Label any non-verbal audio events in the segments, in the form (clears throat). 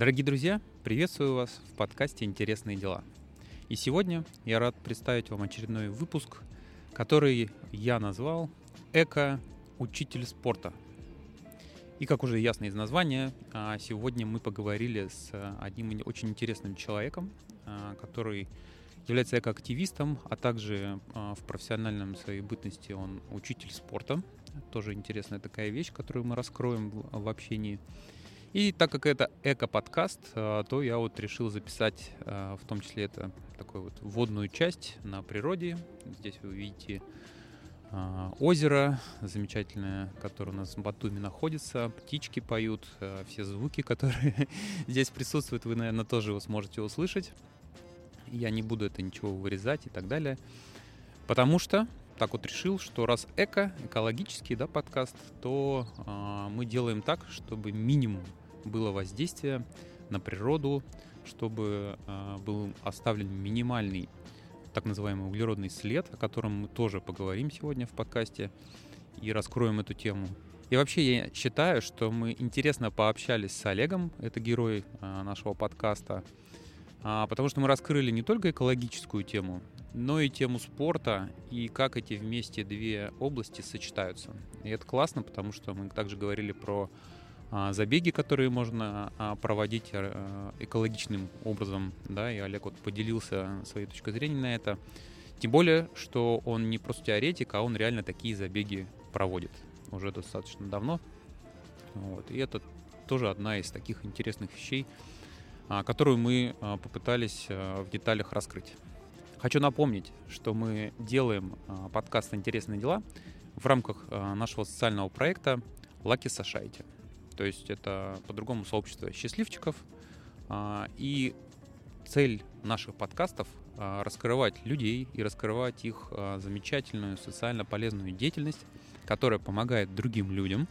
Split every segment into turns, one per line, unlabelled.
Дорогие друзья, приветствую вас в подкасте «Интересные дела». И сегодня я рад представить вам очередной выпуск, который я назвал «Эко-учитель спорта». И как уже ясно из названия, а, сегодня мы поговорили с одним очень интересным человеком, а, который является экоактивистом, а также а, в профессиональном своей бытности он учитель спорта. Тоже интересная такая вещь, которую мы раскроем в общении. И так как это эко-подкаст, а, то я вот решил записать а, в том числе это такую вот вводную часть на природе. Здесь вы увидите а, озеро замечательное, которое у нас в Батуми находится, птички поют, все звуки, (laughs) которые здесь присутствуют, вы, наверное, тоже его сможете услышать. Я не буду это ничего вырезать и так далее, потому что так вот решил, что раз эко, экологический, да, подкаст, то э, мы делаем так, чтобы минимум было воздействие на природу, чтобы э, был оставлен минимальный так называемый углеродный след, о котором мы тоже поговорим сегодня в подкасте и раскроем эту тему. И вообще я считаю, что мы интересно пообщались с Олегом, это герой э, нашего подкаста, э, потому что мы раскрыли не только экологическую тему, но и тему спорта и как эти вместе две области сочетаются. И это классно, потому что мы также говорили про а, забеги, которые можно а, проводить э, экологичным образом, да, и Олег вот поделился своей точкой зрения на это. Тем более, что он не просто теоретик, а он реально такие забеги проводит уже достаточно давно. Вот. И это тоже одна из таких интересных вещей, а, которую мы попытались в деталях раскрыть. Хочу напомнить, что мы делаем подкаст «Интересные дела» в рамках нашего социального проекта Lucky Society. То есть это по-другому сообщество счастливчиков. А, и цель наших подкастов а, раскрывать людей и раскрывать их а, замечательную социально полезную деятельность, которая помогает другим людям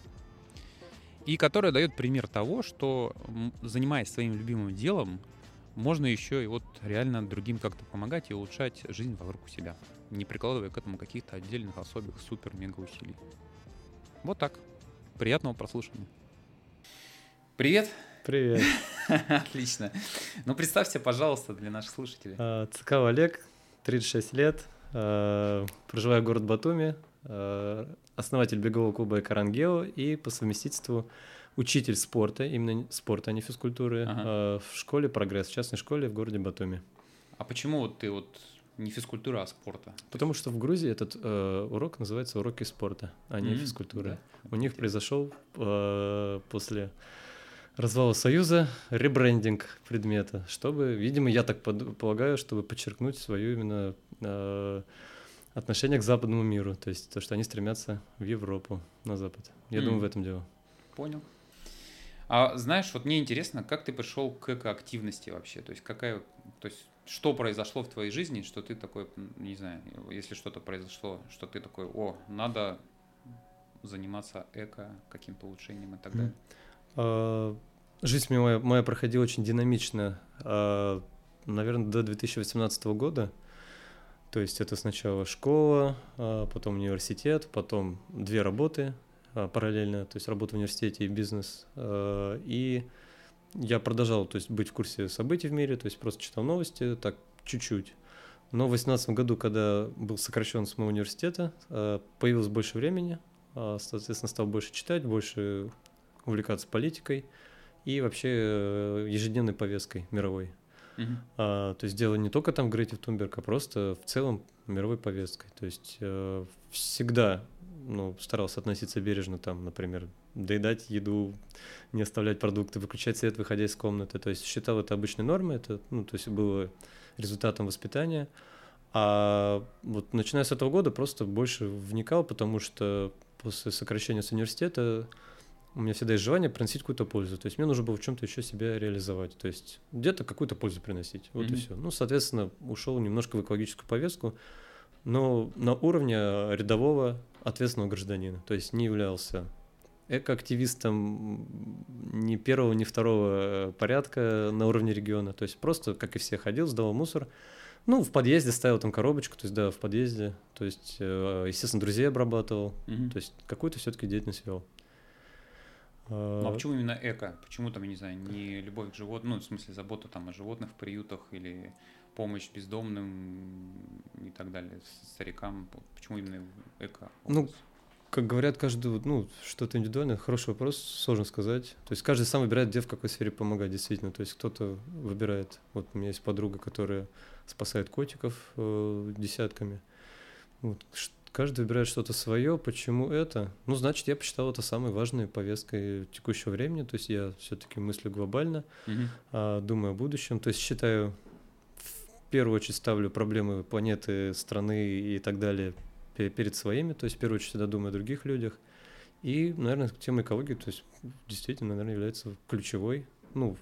и которая дает пример того, что занимаясь своим любимым делом, можно еще и вот реально другим как-то помогать и улучшать жизнь вокруг себя, не прикладывая к этому каких-то отдельных особых супер-мега усилий. Вот так. Приятного прослушивания. Привет.
Привет. (laughs)
Отлично. Ну, представься, пожалуйста, для наших слушателей.
А, Цикав Олег, 36 лет, а, проживаю в город Батуми, а, основатель бегового клуба «Экарангео» и по совместительству учитель спорта, именно спорта, а не физкультуры, ага. в школе «Прогресс», в частной школе в городе Батуми.
А почему вот ты вот не физкультура, а спорта?
Потому что в Грузии этот э, урок называется уроки спорта, а не mm-hmm. физкультуры. Да? У них произошел э, после развала Союза, ребрендинг предмета, чтобы, видимо, я так полагаю, чтобы подчеркнуть свое именно э, отношение к западному миру, то есть то, что они стремятся в Европу, на Запад. Я mm. думаю, в этом дело.
Понял. А знаешь, вот мне интересно, как ты пришел к активности вообще? То есть какая, то есть что произошло в твоей жизни, что ты такой, не знаю, если что-то произошло, что ты такой, о, надо заниматься эко, каким-то улучшением и так далее.
Жизнь моя, моя проходила очень динамично, а, наверное, до 2018 года. То есть это сначала школа, а, потом университет, потом две работы а, параллельно, то есть работа в университете и бизнес. И я продолжал то есть, быть в курсе событий в мире, то есть просто читал новости, так чуть-чуть. Но в 2018 году, когда был сокращен с моего университета, появилось больше времени, соответственно, стал больше читать, больше увлекаться политикой – и вообще э, ежедневной повесткой мировой. Uh-huh. А, то есть дело не только там в Грете Тунберг, а просто в целом мировой повесткой. То есть э, всегда ну, старался относиться бережно, там, например, доедать еду, не оставлять продукты, выключать свет, выходя из комнаты. То есть считал это обычной нормой, это, ну, то есть было результатом воспитания. А вот начиная с этого года просто больше вникал, потому что после сокращения с университета у меня всегда есть желание приносить какую-то пользу. То есть мне нужно было в чем-то еще себя реализовать. То есть где-то какую-то пользу приносить. Вот mm-hmm. и все. Ну, соответственно, ушел немножко в экологическую повестку, но на уровне рядового ответственного гражданина. То есть не являлся экоактивистом ни первого, ни второго порядка на уровне региона. То есть просто, как и все, ходил, сдавал мусор. Ну, в подъезде ставил там коробочку, то есть, да, в подъезде. То есть, э, естественно, друзей обрабатывал. Mm-hmm. То есть, какую-то все-таки деятельность вел.
Ну а почему именно эко? Почему там, я не знаю, не любовь к животным, ну, в смысле, забота там о животных в приютах или помощь бездомным и так далее, старикам? Почему именно эко?
Ну, как говорят, каждый, ну, что-то индивидуальное, хороший вопрос, сложно сказать. То есть каждый сам выбирает, где в какой сфере помогать, действительно. То есть кто-то выбирает, вот у меня есть подруга, которая спасает котиков э, десятками. Вот. Каждый выбирает что-то свое. Почему это? Ну, значит, я посчитал это самой важной повесткой текущего времени. То есть я все-таки мыслю глобально, а, думаю о будущем. То есть считаю, в первую очередь ставлю проблемы планеты, страны и так далее перед своими, то есть в первую очередь всегда думаю о других людях. И, наверное, тема экологии, то есть действительно, наверное, является ключевой, ну,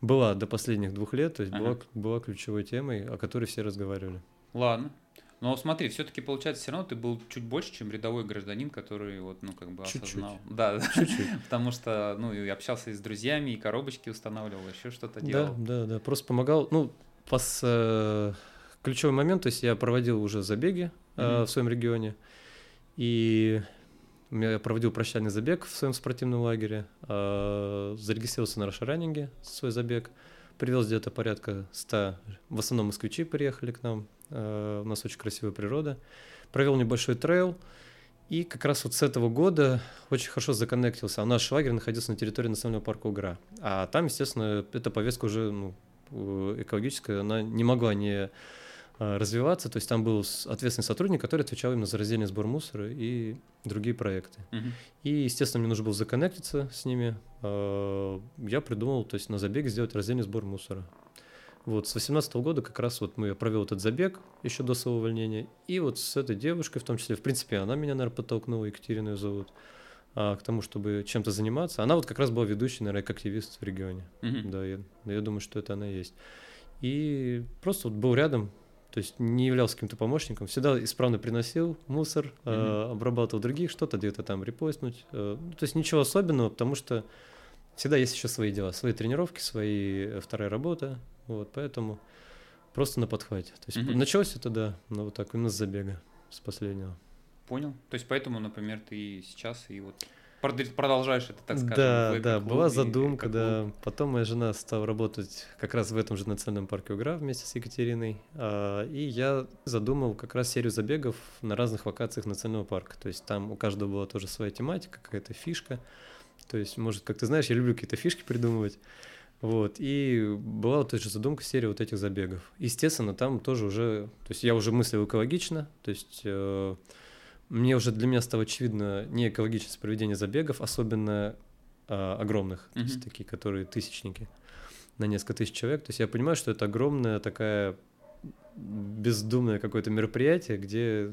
была до последних двух лет, то есть ага. была, была ключевой темой, о которой все разговаривали.
Ладно. Но смотри, все-таки получается, все равно ты был чуть больше, чем рядовой гражданин, который вот, ну, как бы чуть-чуть. осознал. Да, чуть-чуть. (laughs) Потому что, ну, и общался и с друзьями, и коробочки устанавливал, еще что-то делал.
Да, да, да. Просто помогал. Ну, пос, э, ключевой момент, то есть я проводил уже забеги mm-hmm. в своем регионе. И я проводил прощальный забег в своем спортивном лагере, э, зарегистрировался на Рошаранинге, свой забег, привез где-то порядка 100, в основном москвичи приехали к нам, у нас очень красивая природа, провел небольшой трейл, и как раз вот с этого года очень хорошо законнектился. А наш лагерь находился на территории национального парка Угра. А там, естественно, эта повестка уже ну, экологическая, она не могла не Э, развиваться. То есть там был ответственный сотрудник, который отвечал именно за раздельный сбор мусора и другие проекты. Uh-huh. И, естественно, мне нужно было законнектиться с ними. Э, я придумал, то есть на забеге сделать раздельный сбор мусора. Вот, с 18 года как раз вот мы провел этот забег еще до своего увольнения. И вот с этой девушкой, в том числе, в принципе, она меня, наверное, подтолкнула, Екатерину ее зовут, а, к тому, чтобы чем-то заниматься. Она вот как раз была ведущей, наверное, как активист в регионе. Uh-huh. Да, я, я думаю, что это она и есть. И просто вот был рядом, то есть не являлся каким-то помощником, всегда исправно приносил мусор, mm-hmm. э, обрабатывал других, что-то где-то там репостнуть. Э, ну, то есть ничего особенного, потому что всегда есть еще свои дела, свои тренировки, свои э, вторая работа, вот, поэтому просто на подхвате. То есть mm-hmm. началось это, да, ну вот так, именно с забега, с последнего.
Понял. То есть поэтому, например, ты сейчас и вот продолжаешь это, так скажем.
Да, да, была задумка, да. Потом моя жена стала работать как раз в этом же национальном парке Угра вместе с Екатериной, а, и я задумал как раз серию забегов на разных локациях национального парка. То есть там у каждого была тоже своя тематика, какая-то фишка. То есть, может, как ты знаешь, я люблю какие-то фишки придумывать. Вот, и была вот эта же задумка серии вот этих забегов. Естественно, там тоже уже, то есть я уже мыслил экологично, то есть э, мне уже для меня стало очевидно не экологичность проведения забегов, особенно э, огромных, mm-hmm. то есть такие, которые тысячники на несколько тысяч человек. То есть я понимаю, что это огромная такая бездумное какое-то мероприятие, где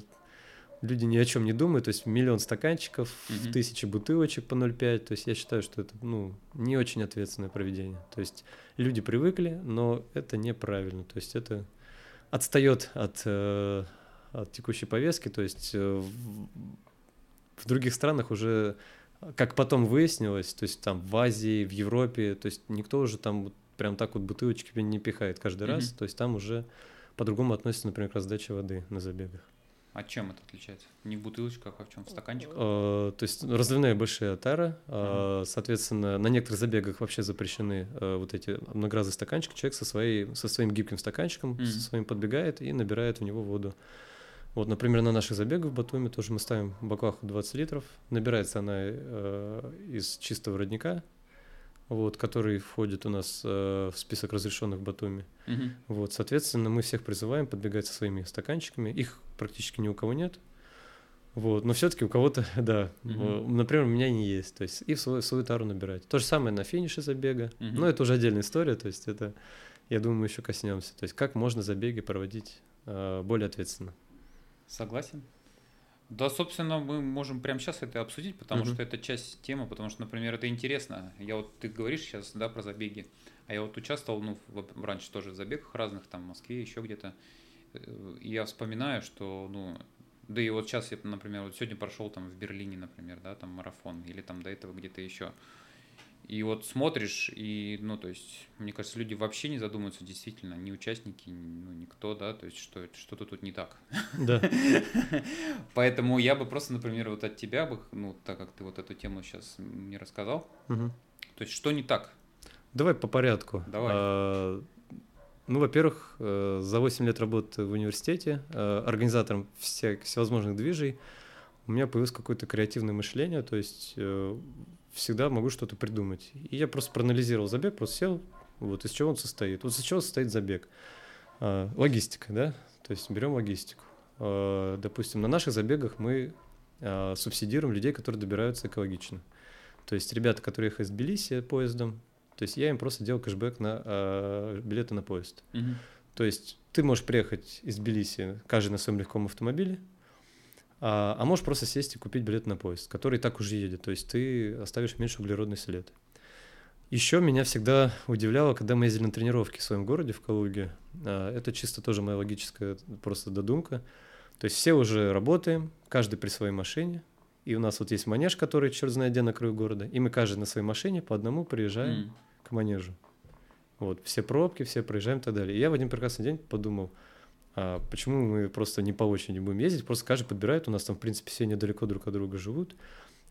люди ни о чем не думают, то есть миллион стаканчиков, mm-hmm. тысячи бутылочек по 0,5, то есть я считаю, что это ну, не очень ответственное проведение. То есть люди привыкли, но это неправильно, то есть это отстает от э, от текущей повестки. То есть э, в других странах уже, как потом выяснилось, то есть там в Азии, в Европе, то есть никто уже там прям так вот бутылочки не пихает каждый mm-hmm. раз. То есть там уже по-другому относится, например, к раздаче воды на забегах.
А чем это отличается? Не в бутылочках, а в чем? В стаканчиках?
Uh, то есть разливные большие отары. Uh-huh. Соответственно, на некоторых забегах вообще запрещены uh, вот эти многоразовые стаканчики. Человек со, своей, со своим гибким стаканчиком, со своим подбегает и набирает в него воду. Вот, например, на наших забегах в Батуми тоже мы ставим баклаху 20 литров. Набирается она э, из чистого родника, вот, который входит у нас э, в список разрешенных в Батуми. Угу. Вот, соответственно, мы всех призываем подбегать со своими стаканчиками. Их практически ни у кого нет. Вот, но все-таки у кого-то, (laughs) да, угу. например, у меня не есть, то есть и в свою, свою тару набирать. То же самое на финише забега, угу. но это уже отдельная история, то есть это, я думаю, мы еще коснемся. То есть как можно забеги проводить э, более ответственно.
Согласен. Да, собственно, мы можем прямо сейчас это обсудить, потому uh-huh. что это часть темы, потому что, например, это интересно. Я вот ты говоришь сейчас, да, про забеги, а я вот участвовал, ну, в, раньше тоже в забегах разных, там, в Москве, еще где-то. Э, и я вспоминаю, что, ну, да и вот сейчас я, например, вот сегодня прошел там в Берлине, например, да, там марафон, или там до этого где-то еще. И вот смотришь, и, ну, то есть, мне кажется, люди вообще не задумываются, действительно, ни участники, ну, никто, да, то есть, что что-то тут не так.
Да. (laughs)
Поэтому я бы просто, например, вот от тебя бы, ну, так как ты вот эту тему сейчас мне рассказал,
Мгм.
то есть, что не так?
Давай по порядку.
Давай.
А, Ну, во-первых, э, за 8 лет работы в университете э, организатором всех, всевозможных движей у меня появилось какое-то креативное мышление, то есть э, всегда могу что-то придумать. И я просто проанализировал забег, просто сел, вот из чего он состоит. Вот из чего состоит забег. А, Логистика, да? То есть берем логистику. А, Допустим, на наших забегах мы а, субсидируем людей, которые добираются экологично. То есть ребята, которые ехают из Тбилиси поездом, то есть я им просто делал кэшбэк на билеты на поезд.
Мгм.
То есть ты можешь приехать из Тбилиси, каждый на своем легком автомобиле, а, а можешь просто сесть и купить билет на поезд, который так уже едет. То есть ты оставишь меньше углеродный след. Еще меня всегда удивляло, когда мы ездили на тренировки в своем городе, в Калуге. А, Это чисто тоже моя логическая просто додумка. То есть все уже работаем, каждый при своей машине. И у нас вот есть манеж, который черт знает где на краю города. И мы каждый на своей машине по одному приезжаем
М.
к манежу. Вот, все пробки, все проезжаем и так далее. И я в один прекрасный день подумал, а почему мы просто не по очереди будем ездить, просто каждый подбирает, у нас там, в принципе, все недалеко друг от друга живут.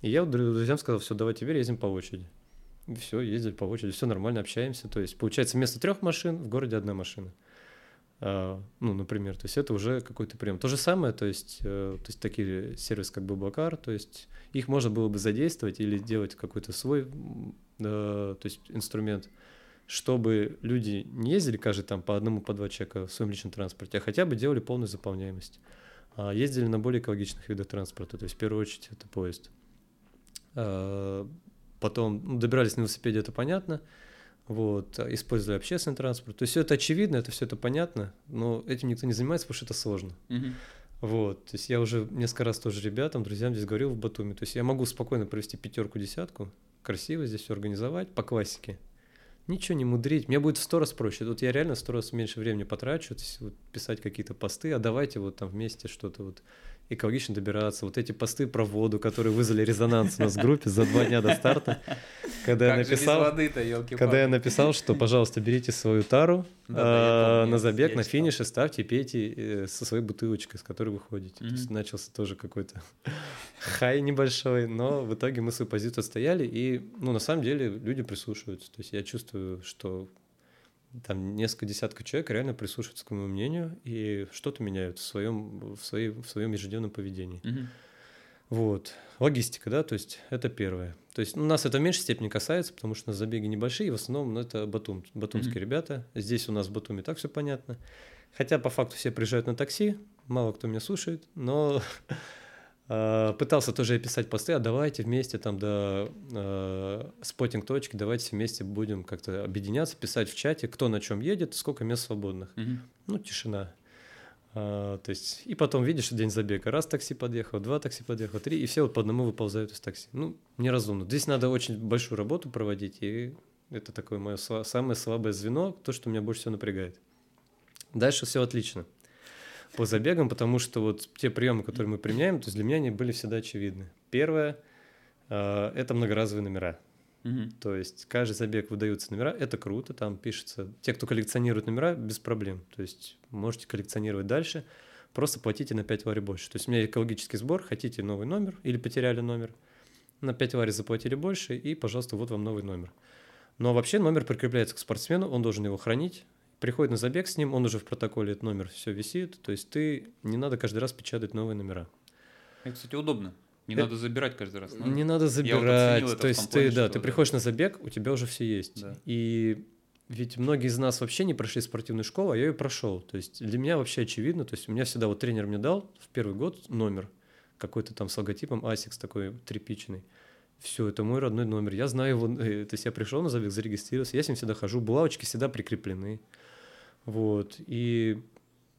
И я друзьям сказал, все, давай теперь ездим по очереди. И все, ездили по очереди, все нормально, общаемся. То есть, получается, вместо трех машин в городе одна машина. А, ну, например, то есть это уже какой-то прием. То же самое, то есть, э, то есть такие сервисы, как Бабакар, то есть их можно было бы задействовать или делать какой-то свой, э, то есть инструмент, чтобы люди не ездили каждый там по одному, по два человека в своем личном транспорте, а хотя бы делали полную заполняемость. А ездили на более экологичных видах транспорта, то есть в первую очередь это поезд. А, Потом ну, добирались на велосипеде, это понятно. Вот, использовали общественный транспорт. То есть все это очевидно, это все это понятно, но этим никто не занимается, потому что это сложно. Вот, то есть я уже несколько раз тоже ребятам, друзьям здесь говорил в Батуми. То есть я могу спокойно провести пятерку, десятку, красиво здесь все организовать по классике. Ничего не мудрить. Мне будет в сто раз проще. Вот я реально в сто раз меньше времени потрачу, вот писать какие-то посты, а давайте вот там вместе что-то вот экологично добираться. Вот эти посты про воду, которые вызвали резонанс у нас в группе за два дня до старта. Когда я
Как
написал, когда я написал, что, пожалуйста, берите свою тару
Да,
а, на забег, на финише ставьте, пейте э, со своей бутылочкой, с которой вы ходите. То есть начался тоже какой-то (laughs) хай небольшой, но в итоге мы свою позицию отстояли, и, ну, на самом деле люди прислушиваются. То есть я чувствую, что там несколько десятков человек реально прислушиваются к моему мнению и что-то меняют в своем, в своей, в своем ежедневном поведении.
Мгм.
Вот. Логистика, да, то есть это первое. То есть ну, нас это в меньшей степени касается, потому что у нас забеги небольшие, и в основном ну, это Батум, батумские
Мгм.
ребята. Здесь у нас в Батуме так все понятно. Хотя по факту все приезжают на такси, мало кто меня слушает, но (laughs) пытался тоже писать посты, а давайте вместе там до э, спотинг точки, давайте вместе будем как-то объединяться, писать в чате, кто на чем едет, сколько мест свободных.
Мгм.
Ну, тишина. А, то есть, и потом видишь день забега. Раз такси подъехало, два такси подъехало, три, и все вот по одному выползают из такси. Ну, неразумно. Здесь надо очень большую работу проводить, и это такое мое самое слабое звено, то, что меня больше всего напрягает. Дальше все отлично по забегам, потому что вот те приемы, которые мы применяем, то есть для меня они были всегда очевидны. Первое а, это многоразовые номера.
Мгм.
То есть каждый забег выдаются номера, это круто, там пишется. Те, кто коллекционирует номера, без проблем. То есть можете коллекционировать дальше, просто платите на 5 вари больше. То есть у меня экологический сбор, хотите новый номер или потеряли номер, на 5 вари заплатили больше, и, пожалуйста, вот вам новый номер. Но вообще номер прикрепляется к спортсмену, он должен его хранить. Приходит на забег с ним, он уже в протоколе этот номер все висит. То есть ты не надо каждый раз печатать новые номера.
Это, кстати, удобно. Не
Это-
надо забирать каждый раз. надо.
Не надо
вот
забирать.
оценил это в
То есть
плане,
ты, да, ты
да.
приходишь на забег, у тебя уже все есть.
Да.
И ведь многие из нас вообще не прошли спортивную школу, а я ее прошел. То есть для меня вообще очевидно. То есть у меня всегда вот тренер мне дал в первый год номер какой-то там с логотипом Asics такой тряпичный. Все, это мой родной номер. Я знаю его. э, То есть я пришел на забег, зарегистрировался, я с ним всегда хожу. Булавочки всегда прикреплены. Вот. И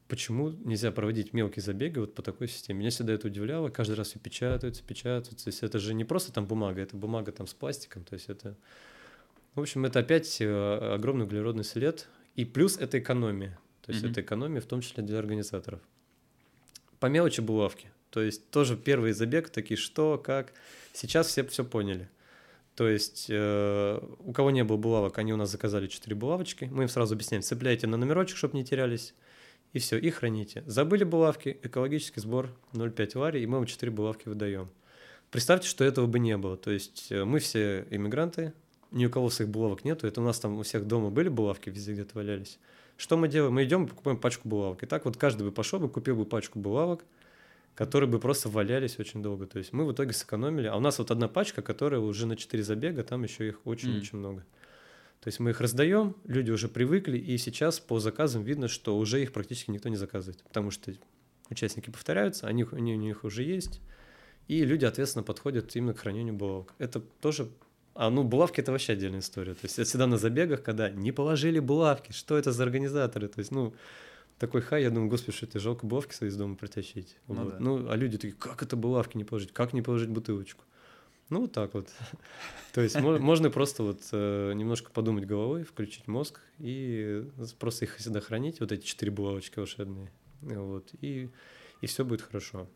почему нельзя проводить мелкие забеги вот по такой системе? Меня всегда это удивляло. Каждый раз все печатаются, печатаются. То есть это же не просто там бумага, это бумага там с пластиком. То есть это... В общем, это опять э, огромный углеродный след. И плюс это экономия. То есть
Мгм.
это экономия в том числе для организаторов. По мелочи булавки. То есть тоже первый забег, такие что, как. Сейчас все все поняли. То есть э, у кого не было булавок, они у нас заказали 4 булавочки. Мы им сразу объясняем, цепляйте на номерочек, чтобы не терялись. И все, и храните. Забыли булавки, экологический сбор 0,5 вари, и мы вам 4 булавки выдаем. Представьте, что этого бы не было. То есть э, мы все иммигранты, ни у кого своих булавок нету. Это у нас там у всех дома были булавки, везде где-то валялись. Что мы делаем? Мы идем, покупаем пачку булавок. И так вот каждый бы пошел бы, купил бы пачку булавок, которые бы просто валялись очень долго. То есть мы в итоге сэкономили. А у нас вот одна пачка, которая уже на 4 забега, там еще их очень-очень mm. много. То есть мы их раздаем, люди уже привыкли, и сейчас по заказам видно, что уже их практически никто не заказывает, потому что участники повторяются, они, они у них уже есть, и люди ответственно подходят именно к хранению булавок. Это тоже а ну, булавки это вообще отдельная история. То есть я всегда на забегах, когда не положили булавки, что это за организаторы? То есть, ну, такой хай, я думаю, господи, что это жалко булавки свои из дома притащить. Ну, вот. да. ну, а люди такие, как это булавки не положить? Как не положить бутылочку? Ну, вот так вот. То есть можно просто вот э, немножко подумать головой, включить мозг и просто их всегда хранить, вот эти четыре булавочки волшебные. Вот, и, и все будет хорошо.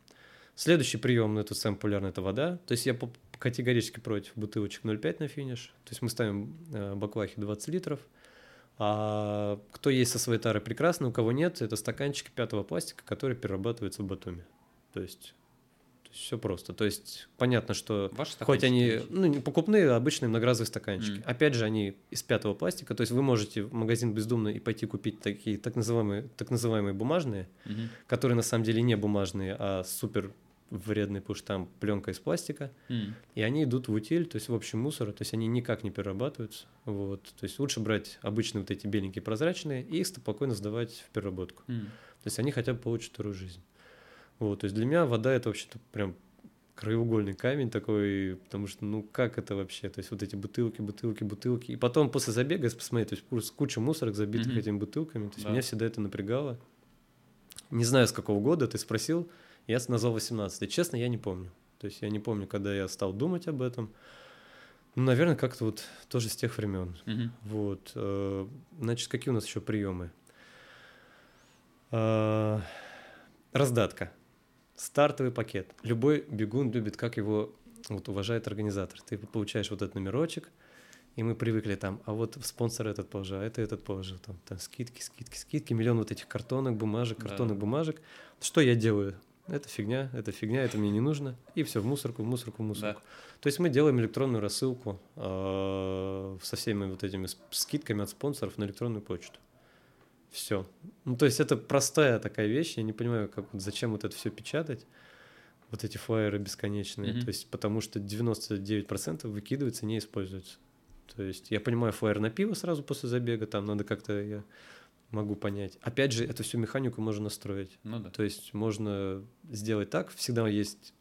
Следующий прием, ну, это самый популярный, это вода. То есть я категорически против бутылочек 0,5 на финиш. То есть мы ставим э, баклахи 20 литров. А кто есть со своей тарой прекрасно, у кого нет, это стаканчики пятого пластика, которые перерабатываются в батуме. То есть все просто. То есть понятно, что хоть они ну, покупные, обычные многоразовые стаканчики. Mm. Опять же, они из пятого пластика. То есть вы можете в магазин бездумно и пойти купить такие так называемые, так называемые бумажные, mm-hmm. которые на самом деле не бумажные, а супер вредный, потому что там пленка из пластика, mm. и они идут в утиль, то есть в общий мусор, то есть они никак не перерабатываются. Вот. То есть лучше брать обычные вот эти беленькие прозрачные и их спокойно сдавать в переработку. Mm. То есть они хотя бы получат вторую жизнь. Вот. То есть для меня вода это вообще-то прям краеугольный камень такой, потому что, ну, как это вообще? То есть вот эти бутылки, бутылки, бутылки. И потом после забега, если посмотреть, то есть куча мусорок, забитых mm-hmm. этими бутылками. То есть да. меня всегда это напрягало. Не знаю, с какого года ты спросил, я назвал 18 Честно, я не помню. То есть я не помню, когда я стал думать об этом. Ну, наверное, как-то вот тоже с тех времен. Mm-hmm. Вот. Э, значит, какие у нас еще приемы? Э, раздатка. Стартовый пакет. Любой бегун любит, как его вот, уважает организатор. Ты получаешь вот этот номерочек, и мы привыкли там, а вот спонсор этот положил, а это этот положил, там, там скидки, скидки, скидки, миллион вот этих картонок, бумажек, картонок, да. бумажек. Что я делаю? Это фигня, это фигня, это мне не нужно, и все, в мусорку, в мусорку, в мусорку. Да. То есть мы делаем электронную рассылку э, со всеми вот этими скидками от спонсоров на электронную почту. Все. Ну, то есть это простая такая вещь, я не понимаю, как, зачем вот это все печатать, вот эти флайеры бесконечные, mm-hmm. то есть потому что 99% выкидывается, не используется. То есть я понимаю флайер на пиво сразу после забега, там надо как-то я могу понять. Опять же, эту всю механику можно настроить. Ну да. То есть можно сделать так, всегда есть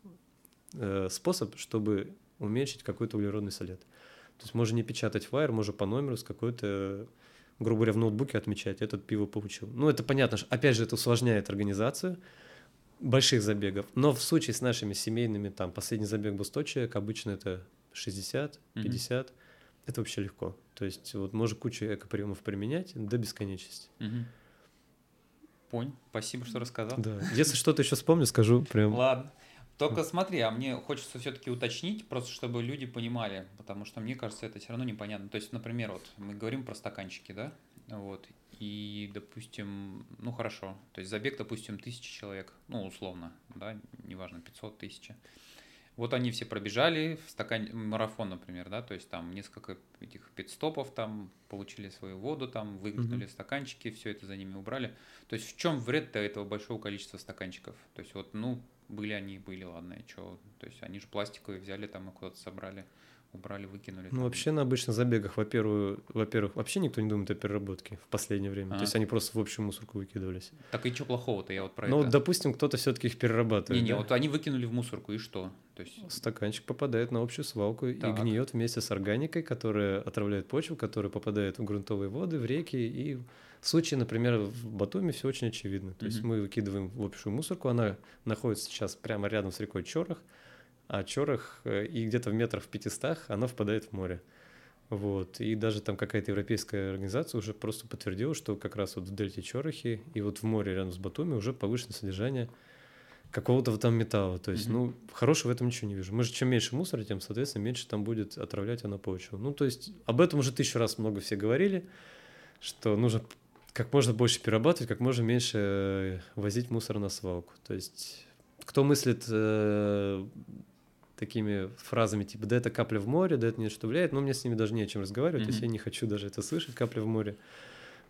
э, способ, чтобы уменьшить какой-то углеродный след. То есть можно не печатать флайер, можно по номеру с какой-то, грубо говоря, в ноутбуке отмечать, этот пиво получил. Ну, это понятно, что, опять же, это усложняет организацию больших забегов. Но в случае с нашими семейными, там, последний забег был 100 человек, обычно это 60, 50. Mm-hmm это вообще легко. То есть вот можно кучу экоприемов применять до бесконечности.
Угу. Понь, спасибо, что рассказал.
Да. Если что-то еще вспомню, скажу прям.
Ладно. Только смотри, а мне хочется все-таки уточнить, просто чтобы люди понимали, потому что мне кажется, это все равно непонятно. То есть, например, вот мы говорим про стаканчики, да, вот, и, допустим, ну хорошо, то есть забег, допустим, тысячи человек, ну условно, да, неважно, 500 тысяч. Вот они все пробежали в стакан марафон, например, да, то есть там несколько этих пидстопов там получили свою воду, там выгнули mm-hmm. стаканчики, все это за ними убрали. То есть в чем вред-то этого большого количества стаканчиков? То есть вот, ну, были они, были, ладно, и что? То есть они же пластиковые взяли там и куда-то собрали убрали, выкинули.
Ну, вообще на обычных забегах, во-первых, во-первых, вообще никто не думает о переработке в последнее время. А-а-а. То есть они просто в общую мусорку выкидывались.
Так и что плохого-то, я вот про
ну,
это.
Ну, допустим, кто-то все-таки их перерабатывает.
Не-не, да? вот они выкинули в мусорку, и что?
То есть... Стаканчик попадает на общую свалку так. и гниет вместе с органикой, которая отравляет почву, которая попадает в грунтовые воды, в реки. И в случае, например, в Батуми все очень очевидно. То mm-hmm. есть мы выкидываем в общую мусорку, она находится сейчас прямо рядом с рекой Чорох, а Чорох э, и где-то в метрах в 500 она впадает в море. Вот. И даже там какая-то европейская организация уже просто подтвердила, что как раз вот в дельте Чорохи и вот в море рядом с Батуми уже повышенное содержание какого-то там металла. То есть, mm-hmm. ну, хорошего в этом ничего не вижу. Мы же чем меньше мусора, тем, соответственно, меньше там будет отравлять она почву. Ну, то есть, об этом уже тысячу раз много все говорили, что нужно как можно больше перерабатывать, как можно меньше э, возить мусор на свалку. То есть, кто мыслит э, такими фразами, типа, да это капля в море, да это ни что влияет, но мне с ними даже не о чем разговаривать, mm-hmm. то есть я не хочу даже это слышать, капля в море.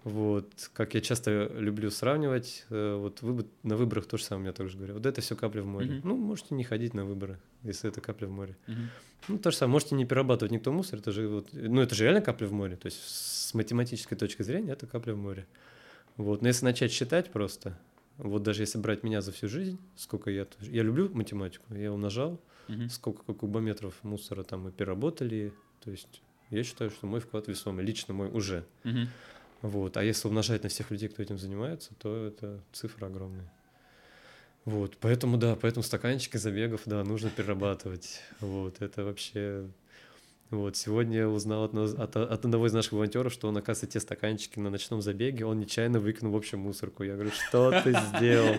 Вот, как я часто люблю сравнивать, э, вот выбор, на выборах то же самое, я тоже говорю. Вот это все капля в море. Mm-hmm. Ну, можете не ходить на выборы, если это капля в море. Mm-hmm. Ну, то же самое, можете не перерабатывать никто мусор, это же вот, ну, это же реально капля в море. То есть с математической точки зрения это капля в море. Вот, но если начать считать просто, вот даже если брать меня за всю жизнь, сколько я... Я люблю математику, я умножал, mm-hmm. сколько кубометров мусора там мы переработали, то есть я считаю, что мой вклад весомый, лично мой уже. Mm-hmm. Вот. А если умножать на всех людей, кто этим занимается, то это цифра огромная. Вот, поэтому, да, поэтому стаканчики забегов, да, нужно перерабатывать. Вот, это вообще... Вот, сегодня я узнал от, от, от одного из наших волонтеров, что он, оказывается, те стаканчики на ночном забеге, он нечаянно выкинул в общем мусорку. Я говорю, что ты (laughs) сделал?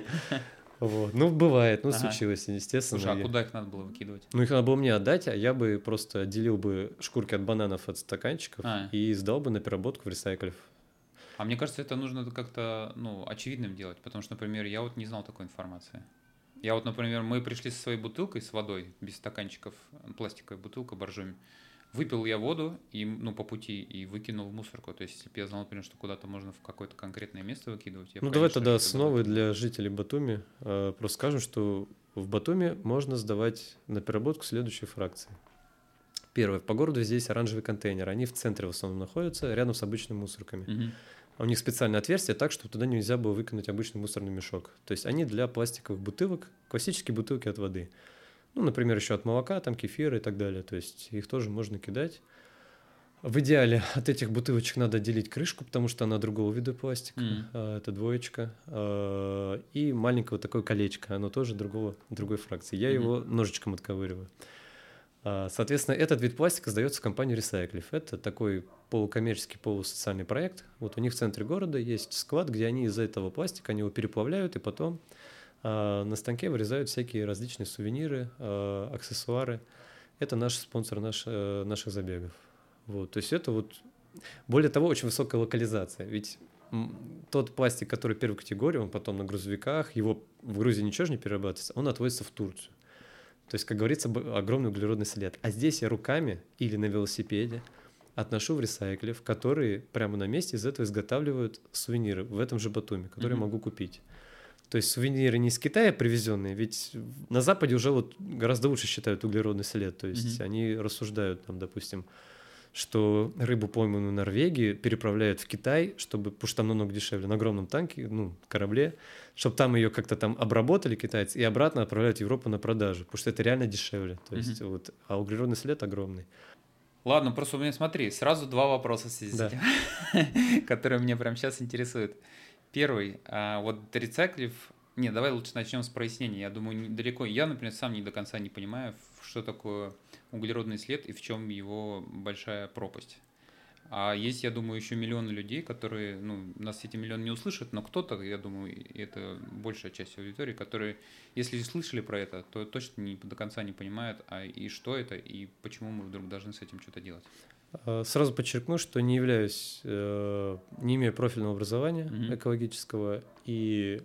Вот. Ну, бывает, ну, ага. случилось, естественно.
Слушай, а куда их надо было выкидывать?
Ну, их надо было мне отдать, а я бы просто отделил бы шкурки от бананов от стаканчиков а. и сдал бы на переработку в ресайклев.
А мне кажется, это нужно как-то ну, очевидным делать, потому что, например, я вот не знал такой информации. Я вот, например, мы пришли со своей бутылкой с водой, без стаканчиков, пластиковая бутылка боржоми. Выпил я воду и, ну, по пути и выкинул в мусорку. То есть, если бы я знал, например, что куда-то можно в какое-то конкретное место выкидывать. Я
ну, давай тогда основы для жителей Батуми. Э, просто скажем, что в Батуми можно сдавать на переработку следующие фракции. Первое. По городу здесь оранжевый контейнер. Они в центре в основном находятся, рядом с обычными мусорками. Угу. У них специальное отверстие так, чтобы туда нельзя было выкинуть обычный мусорный мешок. То есть они для пластиковых бутылок, классические бутылки от воды. Ну, например, еще от молока, там кефира и так далее. То есть их тоже можно кидать. В идеале от этих бутылочек надо отделить крышку, потому что она другого вида пластика. Mm. Это двоечка. А, и маленькое вот такое колечко, оно тоже другого, другой фракции. Я mm-hmm. его ножичком отковыриваю. А, соответственно, этот вид пластика сдается компании Recyclive. Это такой полукоммерческий, полусоциальный проект. Вот у них в центре города есть склад, где они из этого пластика они его переплавляют и потом на станке вырезают всякие различные сувениры, э, аксессуары. Это наш спонсор наш, э, наших забегов. Вот, то есть это вот более того очень высокая локализация. Ведь тот пластик, который первой категории, он потом на грузовиках, его в Грузии ничего же не перерабатывается, он отвозится в Турцию. То есть, как говорится, огромный углеродный след. А здесь я руками или на велосипеде отношу в ресайклив, которые прямо на месте из этого изготавливают сувениры в этом же Батуме, которые mm-hmm. могу купить. То есть сувениры не из Китая привезенные, ведь на Западе уже вот гораздо лучше считают углеродный след. То есть mm-hmm. они рассуждают, там, допустим, что рыбу пойманную в Норвегии переправляют в Китай, чтобы, потому что там намного дешевле, на огромном танке, ну, корабле, чтобы там ее как-то там обработали китайцы и обратно отправляют в Европу на продажу, потому что это реально дешевле. То есть mm-hmm. вот, а углеродный след огромный.
Ладно, просто у меня смотри, сразу два вопроса с да. (laughs) которые меня прямо сейчас интересуют. Первый, а, вот рециклив, не, давай лучше начнем с прояснения. Я думаю, далеко, я, например, сам не до конца не понимаю, что такое углеродный след и в чем его большая пропасть. А есть, я думаю, еще миллионы людей, которые, ну, нас эти миллионы не услышат, но кто-то, я думаю, это большая часть аудитории, которые, если слышали про это, то точно не, до конца не понимают, а и что это, и почему мы вдруг должны с этим что-то делать.
А, сразу подчеркну, что не являюсь, э, не имею профильного образования mm-hmm. экологического и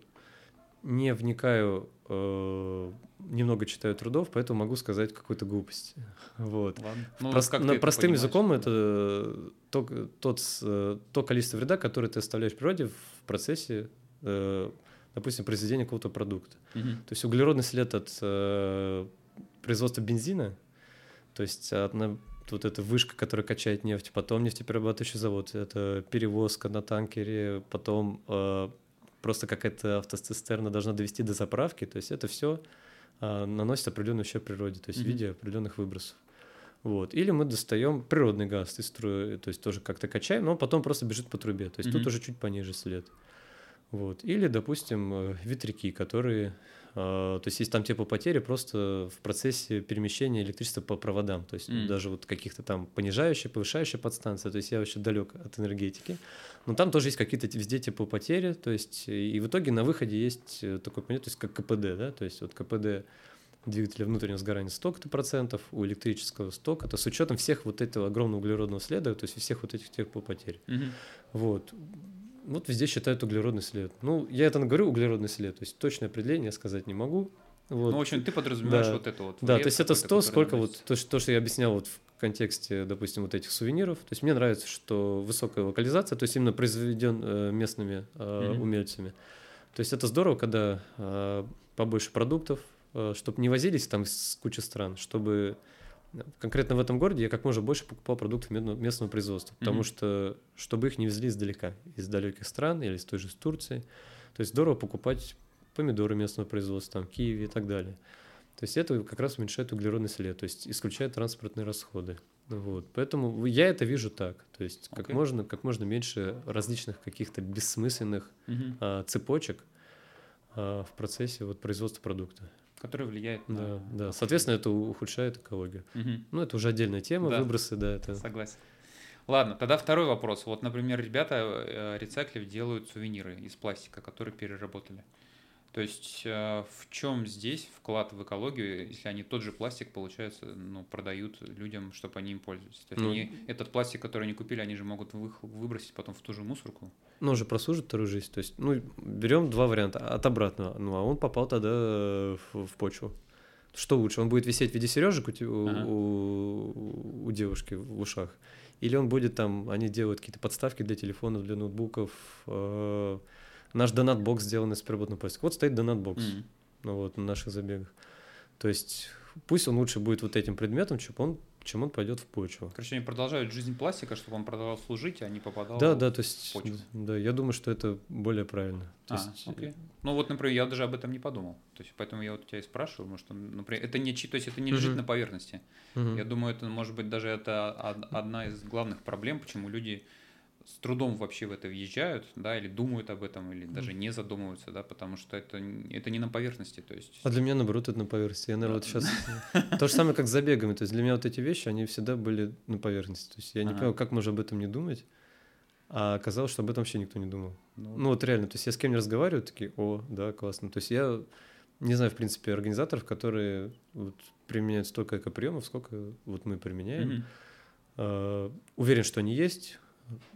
не вникаю, э, немного читаю трудов, поэтому могу сказать какую-то глупость. Вот. Ну, Прост, на простым языком это то, тот, то количество вреда, которое ты оставляешь в природе в процессе, э, допустим, произведения какого-то продукта. Угу. То есть углеродный след от э, производства бензина, то есть от, вот эта вышка, которая качает нефть, потом нефтеперерабатывающий завод, это перевозка на танкере, потом э, просто какая-то автоцистерна должна довести до заправки, то есть это все э, наносит определенный ущерб природе, то есть mm-hmm. в виде определенных выбросов. Вот. Или мы достаем природный газ из струи, то есть тоже как-то качаем, но потом просто бежит по трубе. То есть mm-hmm. тут уже чуть пониже след. Вот. Или, допустим, э, ветряки, которые то есть есть там теплопотери просто в процессе перемещения электричества по проводам, то есть mm. даже вот каких-то там понижающие, повышающие подстанции, то есть я вообще далек от энергетики, но там тоже есть какие-то везде теплопотери, то есть и в итоге на выходе есть э, такой понятие, то есть как КПД, да, то есть вот КПД двигателя внутреннего сгорания столько-то процентов, у электрического столько-то, с учетом всех вот этого огромного углеродного следа, то есть всех вот этих теплопотерь. Mm-hmm. Вот вот везде считают углеродный след. Ну, я это говорю, углеродный след, то есть точное определение сказать не могу.
Вот. Ну, в общем, ты подразумеваешь да. вот это вот.
Да, то есть это 100, сколько вот, то, то, что я объяснял вот в контексте, допустим, вот этих сувениров. То есть мне нравится, что высокая локализация, то есть именно произведен э, местными э, mm-hmm. умельцами. То есть это здорово, когда э, побольше продуктов, э, чтобы не возились там с кучи стран, чтобы Конкретно в этом городе я как можно больше покупал продуктов местного производства, потому mm-hmm. что чтобы их не везли издалека, из далеких стран или из той же Турции. То есть здорово покупать помидоры местного производства, там, Киеве и так далее. То есть это как раз уменьшает углеродный след, то есть исключает транспортные расходы. Вот. Поэтому я это вижу так. То есть как, okay. можно, как можно меньше различных каких-то бессмысленных mm-hmm. а, цепочек а, в процессе вот, производства продукта
который влияет
да, на... Да, соответственно, это ухудшает экологию. Угу. Ну, это уже отдельная тема, да. выбросы, да. Это...
Согласен. Ладно, тогда второй вопрос. Вот, например, ребята э, рециклив делают сувениры из пластика, которые переработали. То есть э, в чем здесь вклад в экологию, если они тот же пластик, получается, ну, продают людям, чтобы они им пользовались? То есть ну, они, этот пластик, который они купили, они же могут вы, выбросить потом в ту же мусорку?
Ну, уже просужит вторую жизнь. То есть, ну, берем два варианта от обратного. Ну, а он попал тогда в, в почву. Что лучше? Он будет висеть в виде сережек у, ага. у, у девушки в ушах? Или он будет там, они делают какие-то подставки для телефонов, для ноутбуков, э, Наш донат-бокс сделан из переработанного пластика. Вот стоит донат-бокс mm-hmm. ну, вот, на наших забегах. То есть пусть он лучше будет вот этим предметом, чем он, чем он пойдет в почву.
Короче, они продолжают жизнь пластика, чтобы он продолжал служить, а не попадал
да, в да, то есть, почву. Да, я думаю, что это более правильно. То
а, есть... окей. Ну вот, например, я даже об этом не подумал. То есть, поэтому я вот тебя и спрашиваю, может, например, это не, то есть это не лежит uh-huh. на поверхности. Uh-huh. Я думаю, это может быть даже это одна из главных проблем, почему люди с трудом вообще в это въезжают, да, или думают об этом, или даже не задумываются, да, потому что это, это не на поверхности, то есть...
А для меня, наоборот, это на поверхности. Я, наверное, вот сейчас... (laughs) То же самое, как с забегами, то есть для меня вот эти вещи, они всегда были на поверхности, то есть я не понимаю, как можно об этом не думать, а оказалось, что об этом вообще никто не думал. Ну, ну вот реально, то есть я с кем не разговариваю, такие, о, да, классно. То есть я не знаю, в принципе, организаторов, которые вот применяют столько экоприемов, сколько вот мы применяем. Uh, уверен, что они есть.